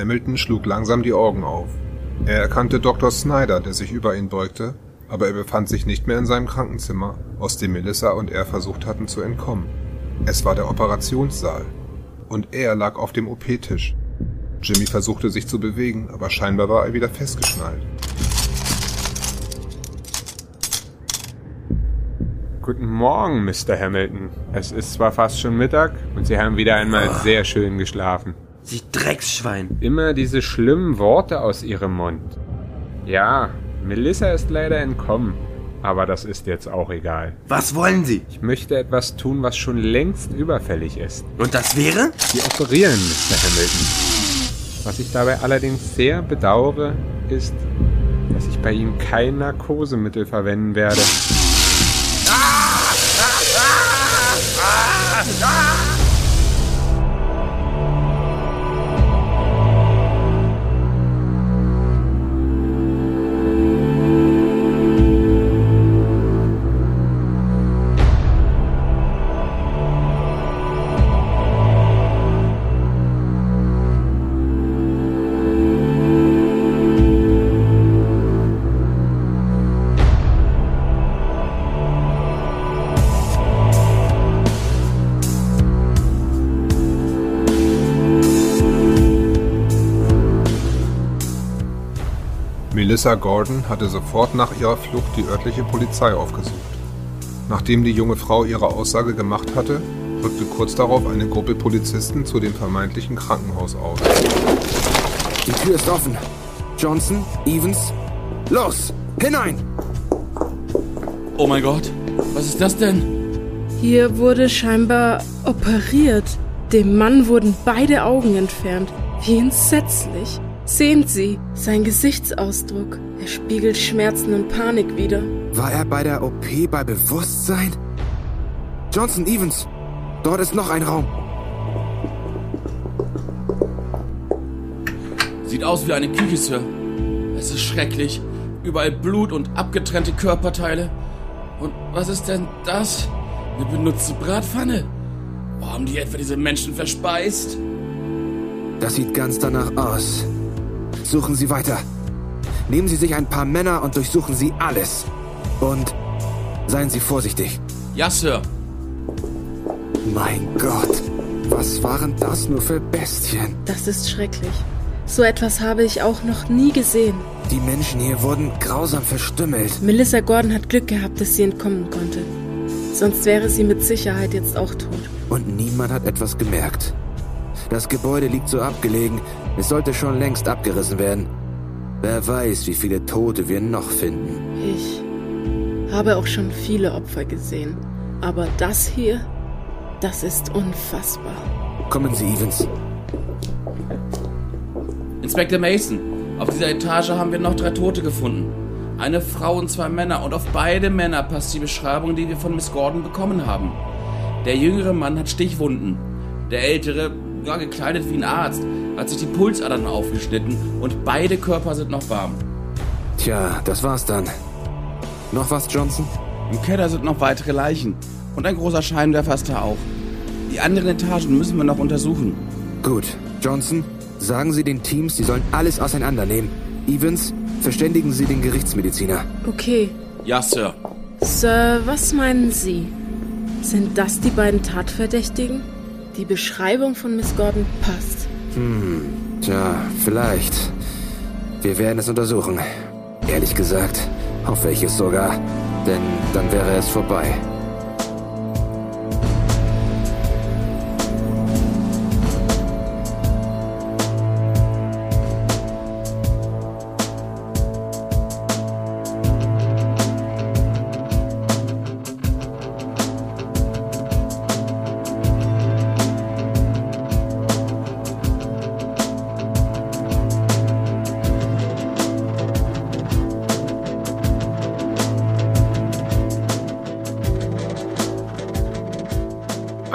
Hamilton schlug langsam die Augen auf. Er erkannte Dr. Snyder, der sich über ihn beugte, aber er befand sich nicht mehr in seinem Krankenzimmer, aus dem Melissa und er versucht hatten zu entkommen. Es war der Operationssaal. Und er lag auf dem OP-Tisch. Jimmy versuchte sich zu bewegen, aber scheinbar war er wieder festgeschnallt. Guten Morgen, Mr. Hamilton. Es ist zwar fast schon Mittag und Sie haben wieder einmal sehr schön geschlafen. Sie Drecksschwein. Immer diese schlimmen Worte aus Ihrem Mund. Ja, Melissa ist leider entkommen, aber das ist jetzt auch egal. Was wollen Sie? Ich möchte etwas tun, was schon längst überfällig ist. Und das wäre? Sie operieren, Mr. Hamilton. Was ich dabei allerdings sehr bedauere, ist, dass ich bei Ihnen kein Narkosemittel verwenden werde. Melissa Gordon hatte sofort nach ihrer Flucht die örtliche Polizei aufgesucht. Nachdem die junge Frau ihre Aussage gemacht hatte, rückte kurz darauf eine Gruppe Polizisten zu dem vermeintlichen Krankenhaus aus. Die Tür ist offen. Johnson, Evans, los! Hinein! Oh mein Gott, was ist das denn? Hier wurde scheinbar operiert. Dem Mann wurden beide Augen entfernt. Wie entsetzlich. Sehen Sie, sein Gesichtsausdruck. Er spiegelt Schmerzen und Panik wider. War er bei der OP bei Bewusstsein? Johnson Evans, dort ist noch ein Raum. Sieht aus wie eine Küche, Sir. Es ist schrecklich. Überall Blut und abgetrennte Körperteile. Und was ist denn das? Eine benutzte Bratpfanne? Wo haben die etwa diese Menschen verspeist? Das sieht ganz danach aus. Suchen Sie weiter. Nehmen Sie sich ein paar Männer und durchsuchen Sie alles. Und seien Sie vorsichtig. Ja, Sir. Mein Gott, was waren das nur für Bestien? Das ist schrecklich. So etwas habe ich auch noch nie gesehen. Die Menschen hier wurden grausam verstümmelt. Melissa Gordon hat Glück gehabt, dass sie entkommen konnte. Sonst wäre sie mit Sicherheit jetzt auch tot. Und niemand hat etwas gemerkt. Das Gebäude liegt so abgelegen, es sollte schon längst abgerissen werden. Wer weiß, wie viele Tote wir noch finden. Ich habe auch schon viele Opfer gesehen. Aber das hier, das ist unfassbar. Kommen Sie, Evans. Inspektor Mason, auf dieser Etage haben wir noch drei Tote gefunden. Eine Frau und zwei Männer und auf beide Männer passt die Beschreibung, die wir von Miss Gordon bekommen haben. Der jüngere Mann hat Stichwunden. Der ältere, gar gekleidet wie ein Arzt, hat sich die Pulsadern aufgeschnitten und beide Körper sind noch warm. Tja, das war's dann. Noch was, Johnson? Im Keller sind noch weitere Leichen und ein großer Scheinwerfer ist da auch. Die anderen Etagen müssen wir noch untersuchen. Gut, Johnson, sagen Sie den Teams, sie sollen alles auseinandernehmen. Evans, verständigen Sie den Gerichtsmediziner. Okay. Ja, Sir. Sir, was meinen Sie? Sind das die beiden Tatverdächtigen? Die Beschreibung von Miss Gordon passt. Hm, tja, vielleicht. Wir werden es untersuchen. Ehrlich gesagt, hoffe ich es sogar. Denn dann wäre es vorbei.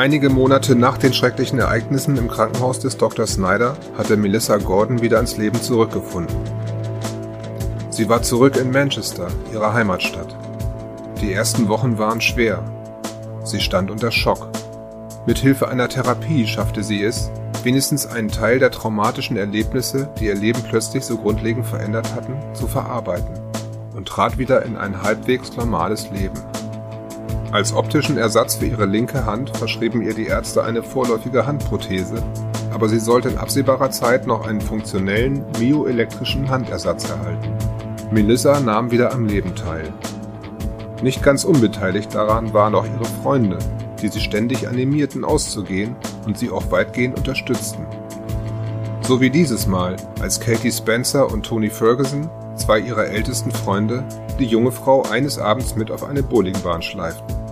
Einige Monate nach den schrecklichen Ereignissen im Krankenhaus des Dr. Snyder hatte Melissa Gordon wieder ins Leben zurückgefunden. Sie war zurück in Manchester, ihrer Heimatstadt. Die ersten Wochen waren schwer. Sie stand unter Schock. Mit Hilfe einer Therapie schaffte sie es, wenigstens einen Teil der traumatischen Erlebnisse, die ihr Leben plötzlich so grundlegend verändert hatten, zu verarbeiten und trat wieder in ein halbwegs normales Leben. Als optischen Ersatz für ihre linke Hand verschrieben ihr die Ärzte eine vorläufige Handprothese, aber sie sollte in absehbarer Zeit noch einen funktionellen myoelektrischen Handersatz erhalten. Melissa nahm wieder am Leben teil. Nicht ganz unbeteiligt daran waren auch ihre Freunde, die sie ständig animierten auszugehen und sie auch weitgehend unterstützten. So wie dieses Mal, als Katie Spencer und Tony Ferguson, zwei ihrer ältesten Freunde, die junge Frau eines Abends mit auf eine Bowlingbahn schleiften.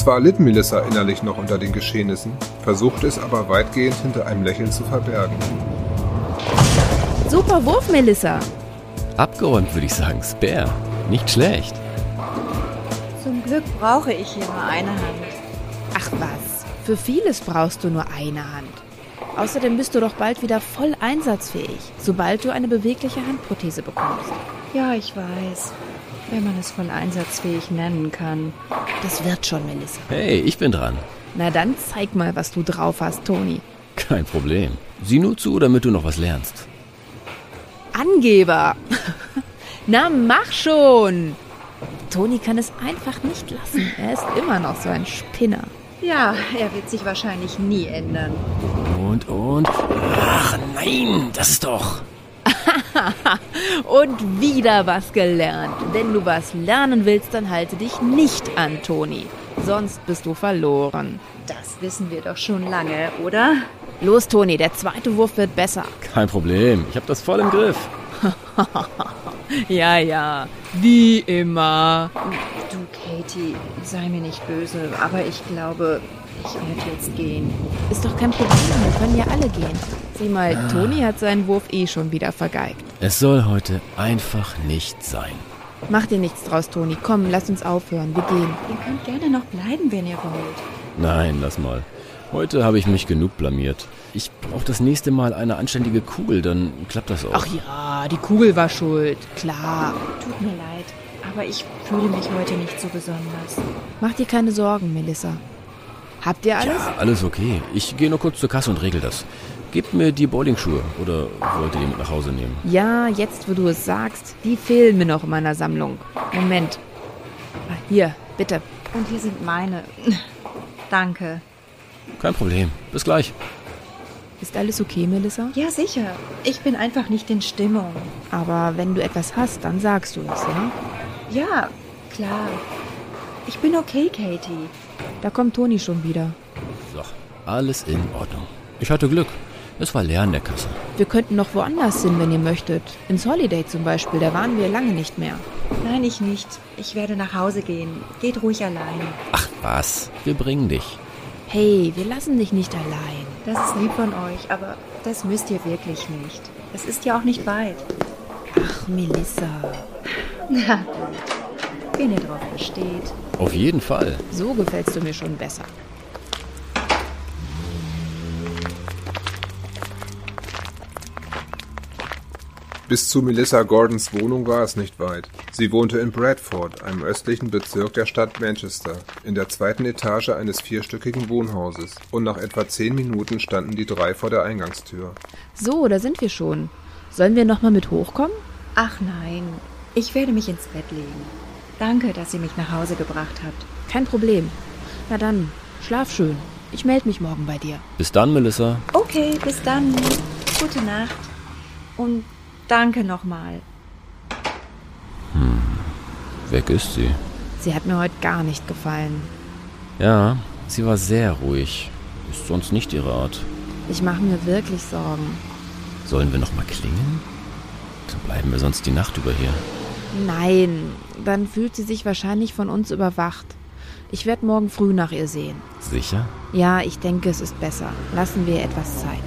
Zwar litt Melissa innerlich noch unter den Geschehnissen, versuchte es aber weitgehend hinter einem Lächeln zu verbergen. Super Wurf, Melissa. Abgeräumt, würde ich sagen. Spare. Nicht schlecht. Zum Glück brauche ich hier nur eine Hand. Ach was, für vieles brauchst du nur eine Hand. Außerdem bist du doch bald wieder voll einsatzfähig, sobald du eine bewegliche Handprothese bekommst. Ja, ich weiß. Wenn man es voll einsatzfähig nennen kann. Das wird schon, Melissa. Hey, ich bin dran. Na dann zeig mal, was du drauf hast, Toni. Kein Problem. Sieh nur zu, damit du noch was lernst. Angeber! <laughs> Na, mach schon! Toni kann es einfach nicht lassen. Er ist immer noch so ein Spinner. Ja, er wird sich wahrscheinlich nie ändern. Und, und. Ach nein, das ist doch. <laughs> und wieder was gelernt. Wenn du was lernen willst, dann halte dich nicht an, Toni. Sonst bist du verloren. Das wissen wir doch schon lange, oder? Los, Toni, der zweite Wurf wird besser. Kein Problem, ich habe das voll im Griff. <laughs> Ja, ja, wie immer. Du, Katie, sei mir nicht böse, aber ich glaube, ich werde jetzt gehen. Ist doch kein Problem, wir können ja alle gehen. Sieh mal, Ah. Toni hat seinen Wurf eh schon wieder vergeigt. Es soll heute einfach nicht sein. Mach dir nichts draus, Toni. Komm, lass uns aufhören. Wir gehen. Ihr könnt gerne noch bleiben, wenn ihr wollt. Nein, lass mal. Heute habe ich mich genug blamiert. Ich brauche das nächste Mal eine anständige Kugel, dann klappt das auch. Ach ja, die Kugel war schuld. Klar. Tut mir leid, aber ich fühle mich heute nicht so besonders. Mach dir keine Sorgen, Melissa. Habt ihr alles? Ja, alles okay. Ich gehe nur kurz zur Kasse und regel das. Gebt mir die Bowlingschuhe oder wollt ihr die mit nach Hause nehmen? Ja, jetzt, wo du es sagst, die fehlen mir noch in meiner Sammlung. Moment. Ah, Hier, bitte. Und hier sind meine. <laughs> Danke. Kein Problem. Bis gleich. Ist alles okay, Melissa? Ja, sicher. Ich bin einfach nicht in Stimmung. Aber wenn du etwas hast, dann sagst du es, ja? Ja, klar. Ich bin okay, Katie. Da kommt Toni schon wieder. So, alles in Ordnung. Ich hatte Glück. Es war leer in der Kasse. Wir könnten noch woanders hin, wenn ihr möchtet. Ins Holiday zum Beispiel, da waren wir lange nicht mehr. Nein, ich nicht. Ich werde nach Hause gehen. Geht ruhig allein. Ach was, wir bringen dich. Hey, wir lassen dich nicht allein. Das ist lieb von euch, aber das müsst ihr wirklich nicht. Es ist ja auch nicht weit. Ach, Melissa. Na gut. Wenn ihr drauf besteht. Auf jeden Fall. So gefällst du mir schon besser. Bis zu Melissa Gordons Wohnung war es nicht weit. Sie wohnte in Bradford, einem östlichen Bezirk der Stadt Manchester, in der zweiten Etage eines vierstöckigen Wohnhauses. Und nach etwa zehn Minuten standen die drei vor der Eingangstür. So, da sind wir schon. Sollen wir nochmal mit hochkommen? Ach nein. Ich werde mich ins Bett legen. Danke, dass ihr mich nach Hause gebracht habt. Kein Problem. Na dann, schlaf schön. Ich melde mich morgen bei dir. Bis dann, Melissa. Okay, bis dann. Gute Nacht. Und danke nochmal. Hm, weg ist sie. Sie hat mir heute gar nicht gefallen. Ja, sie war sehr ruhig. Ist sonst nicht ihre Art. Ich mache mir wirklich Sorgen. Sollen wir noch mal klingeln? Dann bleiben wir sonst die Nacht über hier. Nein, dann fühlt sie sich wahrscheinlich von uns überwacht. Ich werde morgen früh nach ihr sehen. Sicher? Ja, ich denke, es ist besser. Lassen wir ihr etwas Zeit.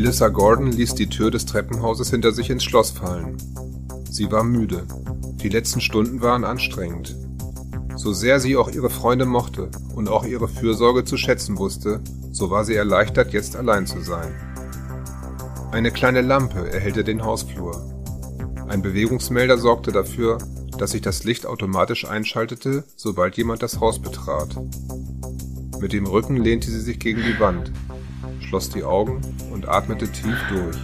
Melissa Gordon ließ die Tür des Treppenhauses hinter sich ins Schloss fallen. Sie war müde. Die letzten Stunden waren anstrengend. So sehr sie auch ihre Freunde mochte und auch ihre Fürsorge zu schätzen wusste, so war sie erleichtert, jetzt allein zu sein. Eine kleine Lampe erhellte den Hausflur. Ein Bewegungsmelder sorgte dafür, dass sich das Licht automatisch einschaltete, sobald jemand das Haus betrat. Mit dem Rücken lehnte sie sich gegen die Wand, schloss die Augen und atmete tief durch.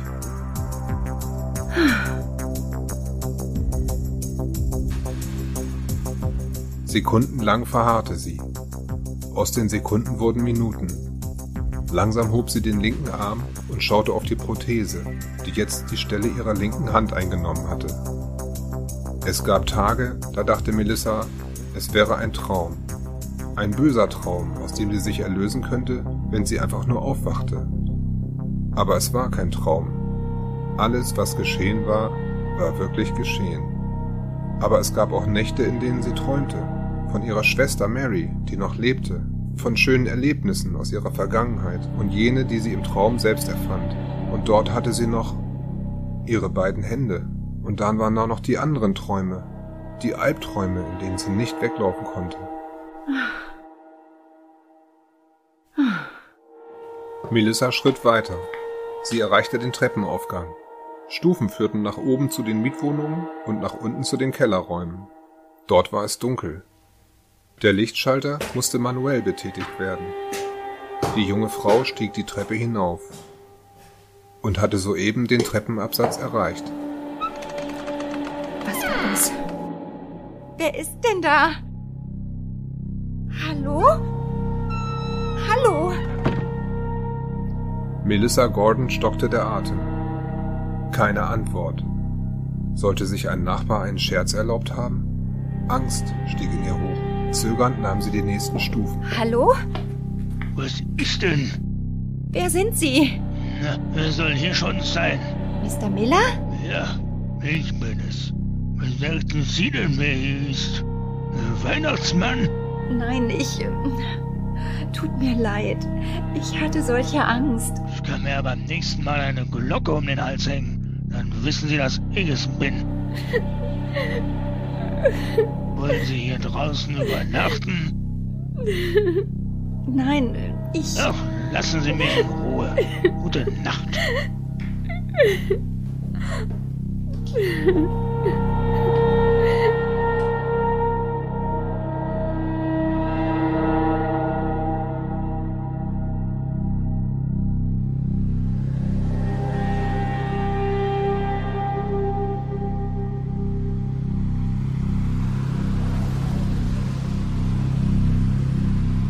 Sekundenlang verharrte sie. Aus den Sekunden wurden Minuten. Langsam hob sie den linken Arm und schaute auf die Prothese, die jetzt die Stelle ihrer linken Hand eingenommen hatte. Es gab Tage, da dachte Melissa, es wäre ein Traum. Ein böser Traum, aus dem sie sich erlösen könnte, wenn sie einfach nur aufwachte. Aber es war kein Traum. Alles, was geschehen war, war wirklich geschehen. Aber es gab auch Nächte, in denen sie träumte. Von ihrer Schwester Mary, die noch lebte. Von schönen Erlebnissen aus ihrer Vergangenheit und jene, die sie im Traum selbst erfand. Und dort hatte sie noch ihre beiden Hände. Und dann waren da noch die anderen Träume. Die Albträume, in denen sie nicht weglaufen konnte. Melissa schritt weiter. Sie erreichte den Treppenaufgang. Stufen führten nach oben zu den Mietwohnungen und nach unten zu den Kellerräumen. Dort war es dunkel. Der Lichtschalter musste manuell betätigt werden. Die junge Frau stieg die Treppe hinauf und hatte soeben den Treppenabsatz erreicht. Was war das? Wer ist denn da? Hallo? Hallo? Melissa Gordon stockte der Atem. Keine Antwort. Sollte sich ein Nachbar einen Scherz erlaubt haben? Angst stieg in ihr hoch. Zögernd nahm sie die nächsten Stufen. Hallo? Was ist denn? Wer sind Sie? Na, wer soll hier schon sein? Mr. Miller? Ja, ich bin es. Was sagten Sie denn, wer hier ist? Der Weihnachtsmann? Nein, ich. Tut mir leid. Ich hatte solche Angst. Ich kann mir aber beim nächsten Mal eine Glocke um den Hals hängen. Dann wissen Sie, dass ich es bin. <laughs> Wollen Sie hier draußen übernachten? Nein, ich. Ach, lassen Sie mich in Ruhe. Gute Nacht. <laughs>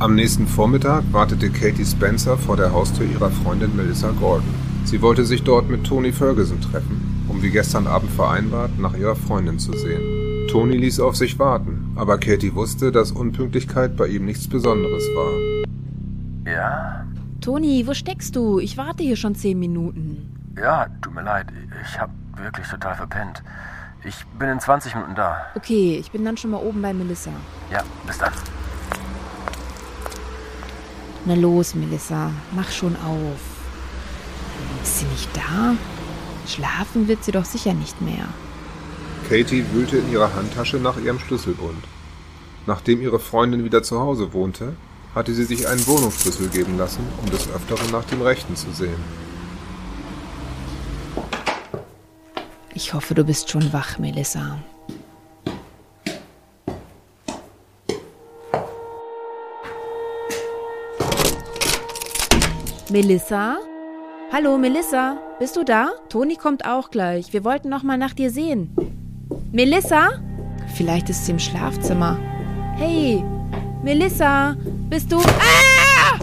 Am nächsten Vormittag wartete Katie Spencer vor der Haustür ihrer Freundin Melissa Gordon. Sie wollte sich dort mit Tony Ferguson treffen, um wie gestern Abend vereinbart nach ihrer Freundin zu sehen. Tony ließ auf sich warten, aber Katie wusste, dass Unpünktlichkeit bei ihm nichts Besonderes war. Ja? Toni, wo steckst du? Ich warte hier schon zehn Minuten. Ja, tut mir leid. Ich hab wirklich total verpennt. Ich bin in 20 Minuten da. Okay, ich bin dann schon mal oben bei Melissa. Ja, bis dann. Na los, Melissa, mach schon auf. Ist sie nicht da? Schlafen wird sie doch sicher nicht mehr. Katie wühlte in ihrer Handtasche nach ihrem Schlüsselbund. Nachdem ihre Freundin wieder zu Hause wohnte, hatte sie sich einen Wohnungsschlüssel geben lassen, um des Öfteren nach dem Rechten zu sehen. Ich hoffe, du bist schon wach, Melissa. Melissa? Hallo, Melissa? Bist du da? Toni kommt auch gleich. Wir wollten noch mal nach dir sehen. Melissa? Vielleicht ist sie im Schlafzimmer. Hey, Melissa, bist du... Ah!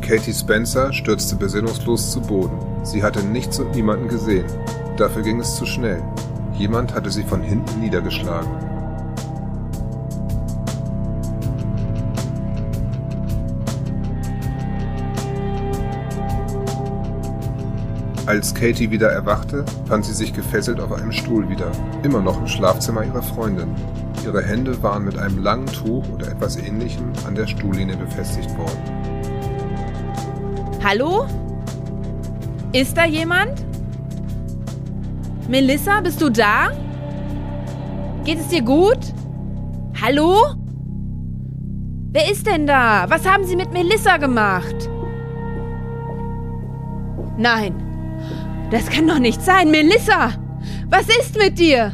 Katie Spencer stürzte besinnungslos zu Boden. Sie hatte nichts und niemanden gesehen. Dafür ging es zu schnell. Jemand hatte sie von hinten niedergeschlagen. Als Katie wieder erwachte, fand sie sich gefesselt auf einem Stuhl wieder, immer noch im Schlafzimmer ihrer Freundin. Ihre Hände waren mit einem langen Tuch oder etwas ähnlichem an der Stuhllehne befestigt worden. Hallo? Ist da jemand? Melissa, bist du da? Geht es dir gut? Hallo? Wer ist denn da? Was haben Sie mit Melissa gemacht? Nein, das kann doch nicht sein. Melissa, was ist mit dir?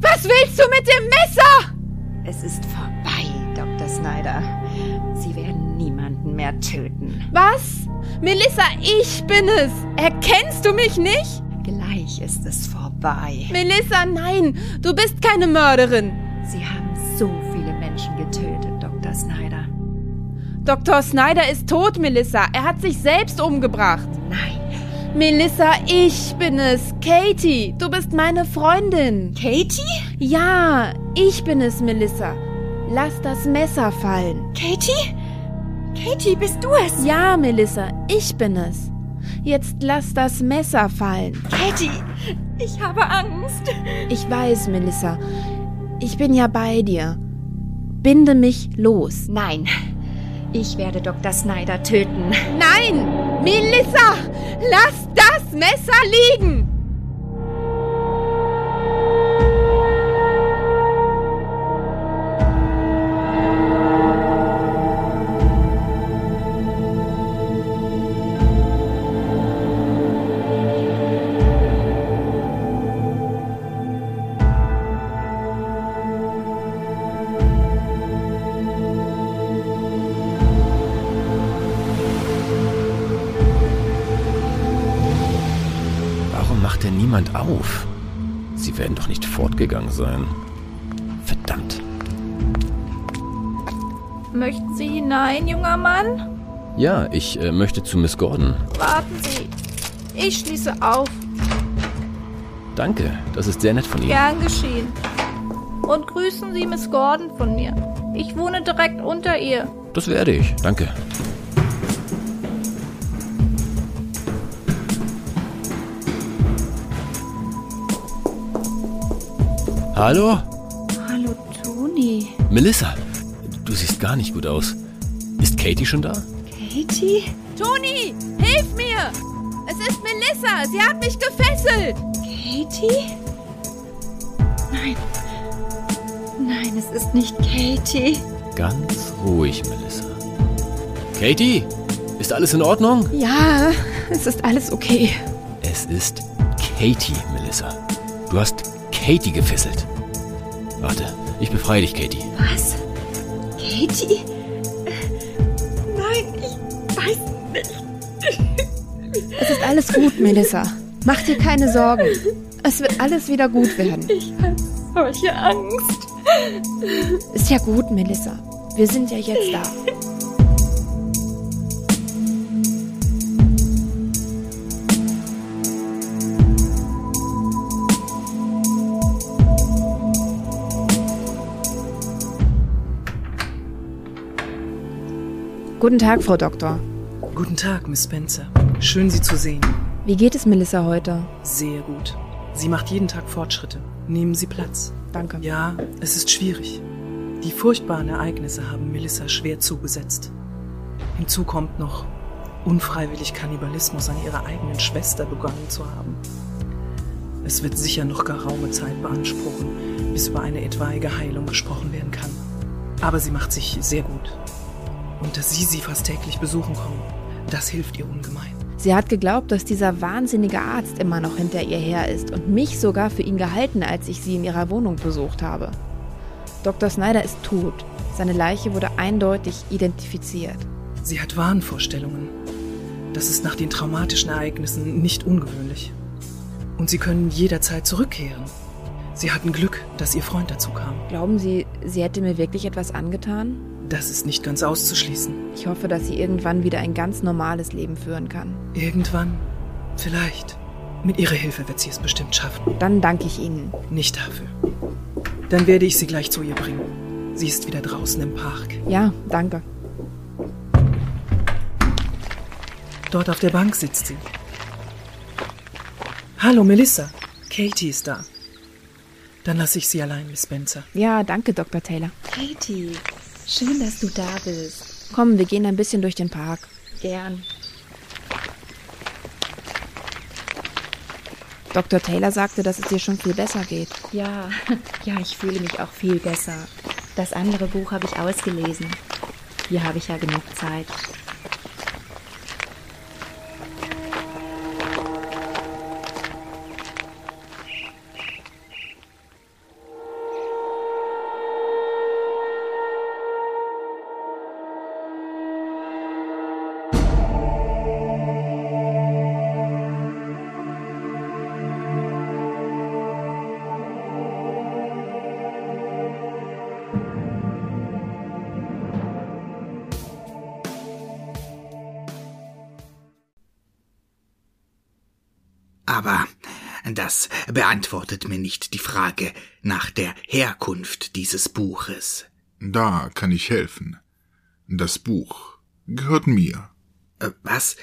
Was willst du mit dem Messer? Es ist vorbei, Dr. Snyder. Sie werden niemanden mehr töten. Was? Melissa, ich bin es. Erkennst du mich nicht? Gleich ist es vorbei. Melissa, nein, du bist keine Mörderin. Sie haben so viele Menschen getötet, Dr. Snyder. Dr. Snyder ist tot, Melissa. Er hat sich selbst umgebracht. Melissa, ich bin es. Katie, du bist meine Freundin. Katie? Ja, ich bin es, Melissa. Lass das Messer fallen. Katie? Katie, bist du es? Ja, Melissa, ich bin es. Jetzt lass das Messer fallen. Katie, ich habe Angst. Ich weiß, Melissa. Ich bin ja bei dir. Binde mich los. Nein. Ich werde Dr. Snyder töten. Nein! Melissa! Lass das Messer liegen! Fortgegangen sein. Verdammt. Möchten Sie hinein, junger Mann? Ja, ich äh, möchte zu Miss Gordon. Warten Sie. Ich schließe auf. Danke, das ist sehr nett von Ihnen. Gern geschehen. Und grüßen Sie Miss Gordon von mir. Ich wohne direkt unter ihr. Das werde ich, danke. Hallo? Hallo, Toni. Melissa, du siehst gar nicht gut aus. Ist Katie schon da? Katie? Toni, hilf mir! Es ist Melissa, sie hat mich gefesselt! Katie? Nein. Nein, es ist nicht Katie. Ganz ruhig, Melissa. Katie, ist alles in Ordnung? Ja, es ist alles okay. Es ist Katie, Melissa. Katie gefesselt. Warte, ich befreie dich, Katie. Was? Katie? Nein, ich weiß nicht. Es ist alles gut, Melissa. Mach dir keine Sorgen. Es wird alles wieder gut werden. Ich habe solche Angst. Ist ja gut, Melissa. Wir sind ja jetzt da. Guten Tag, Frau Doktor. Guten Tag, Miss Spencer. Schön, Sie zu sehen. Wie geht es Melissa heute? Sehr gut. Sie macht jeden Tag Fortschritte. Nehmen Sie Platz. Danke. Ja, es ist schwierig. Die furchtbaren Ereignisse haben Melissa schwer zugesetzt. Hinzu kommt noch, unfreiwillig Kannibalismus an ihrer eigenen Schwester begonnen zu haben. Es wird sicher noch geraume Zeit beanspruchen, bis über eine etwaige Heilung gesprochen werden kann. Aber sie macht sich sehr gut. Und dass Sie sie fast täglich besuchen kommen, das hilft ihr ungemein. Sie hat geglaubt, dass dieser wahnsinnige Arzt immer noch hinter ihr her ist und mich sogar für ihn gehalten, als ich sie in ihrer Wohnung besucht habe. Dr. Snyder ist tot. Seine Leiche wurde eindeutig identifiziert. Sie hat Wahnvorstellungen. Das ist nach den traumatischen Ereignissen nicht ungewöhnlich. Und Sie können jederzeit zurückkehren. Sie hatten Glück, dass Ihr Freund dazu kam. Glauben Sie, sie hätte mir wirklich etwas angetan? Das ist nicht ganz auszuschließen. Ich hoffe, dass sie irgendwann wieder ein ganz normales Leben führen kann. Irgendwann? Vielleicht. Mit Ihrer Hilfe wird sie es bestimmt schaffen. Dann danke ich Ihnen. Nicht dafür. Dann werde ich sie gleich zu ihr bringen. Sie ist wieder draußen im Park. Ja, danke. Dort auf der Bank sitzt sie. Hallo, Melissa. Katie ist da. Dann lasse ich Sie allein, Miss Spencer. Ja, danke, Dr. Taylor. Katie, schön, dass du da bist. Komm, wir gehen ein bisschen durch den Park. Gern. Dr. Taylor sagte, dass es dir schon viel besser geht. Ja, <laughs> ja, ich fühle mich auch viel besser. Das andere Buch habe ich ausgelesen. Hier habe ich ja genug Zeit. Das beantwortet mir nicht die Frage nach der Herkunft dieses Buches. Da kann ich helfen. Das Buch gehört mir. Äh, Was?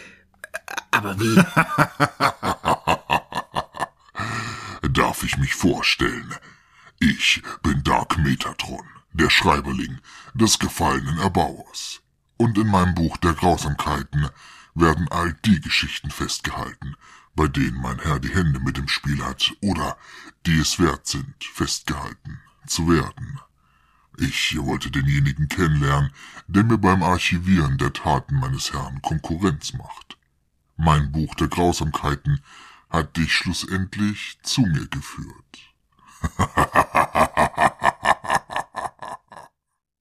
Aber wie? <laughs> Darf ich mich vorstellen? Ich bin Dark Metatron, der Schreiberling des gefallenen Erbauers. Und in meinem Buch der Grausamkeiten werden all die Geschichten festgehalten, bei denen mein Herr die Hände mit im Spiel hat oder die es wert sind, festgehalten zu werden. Ich wollte denjenigen kennenlernen, der mir beim Archivieren der Taten meines Herrn Konkurrenz macht. Mein Buch der Grausamkeiten hat dich schlussendlich zu mir geführt. <laughs>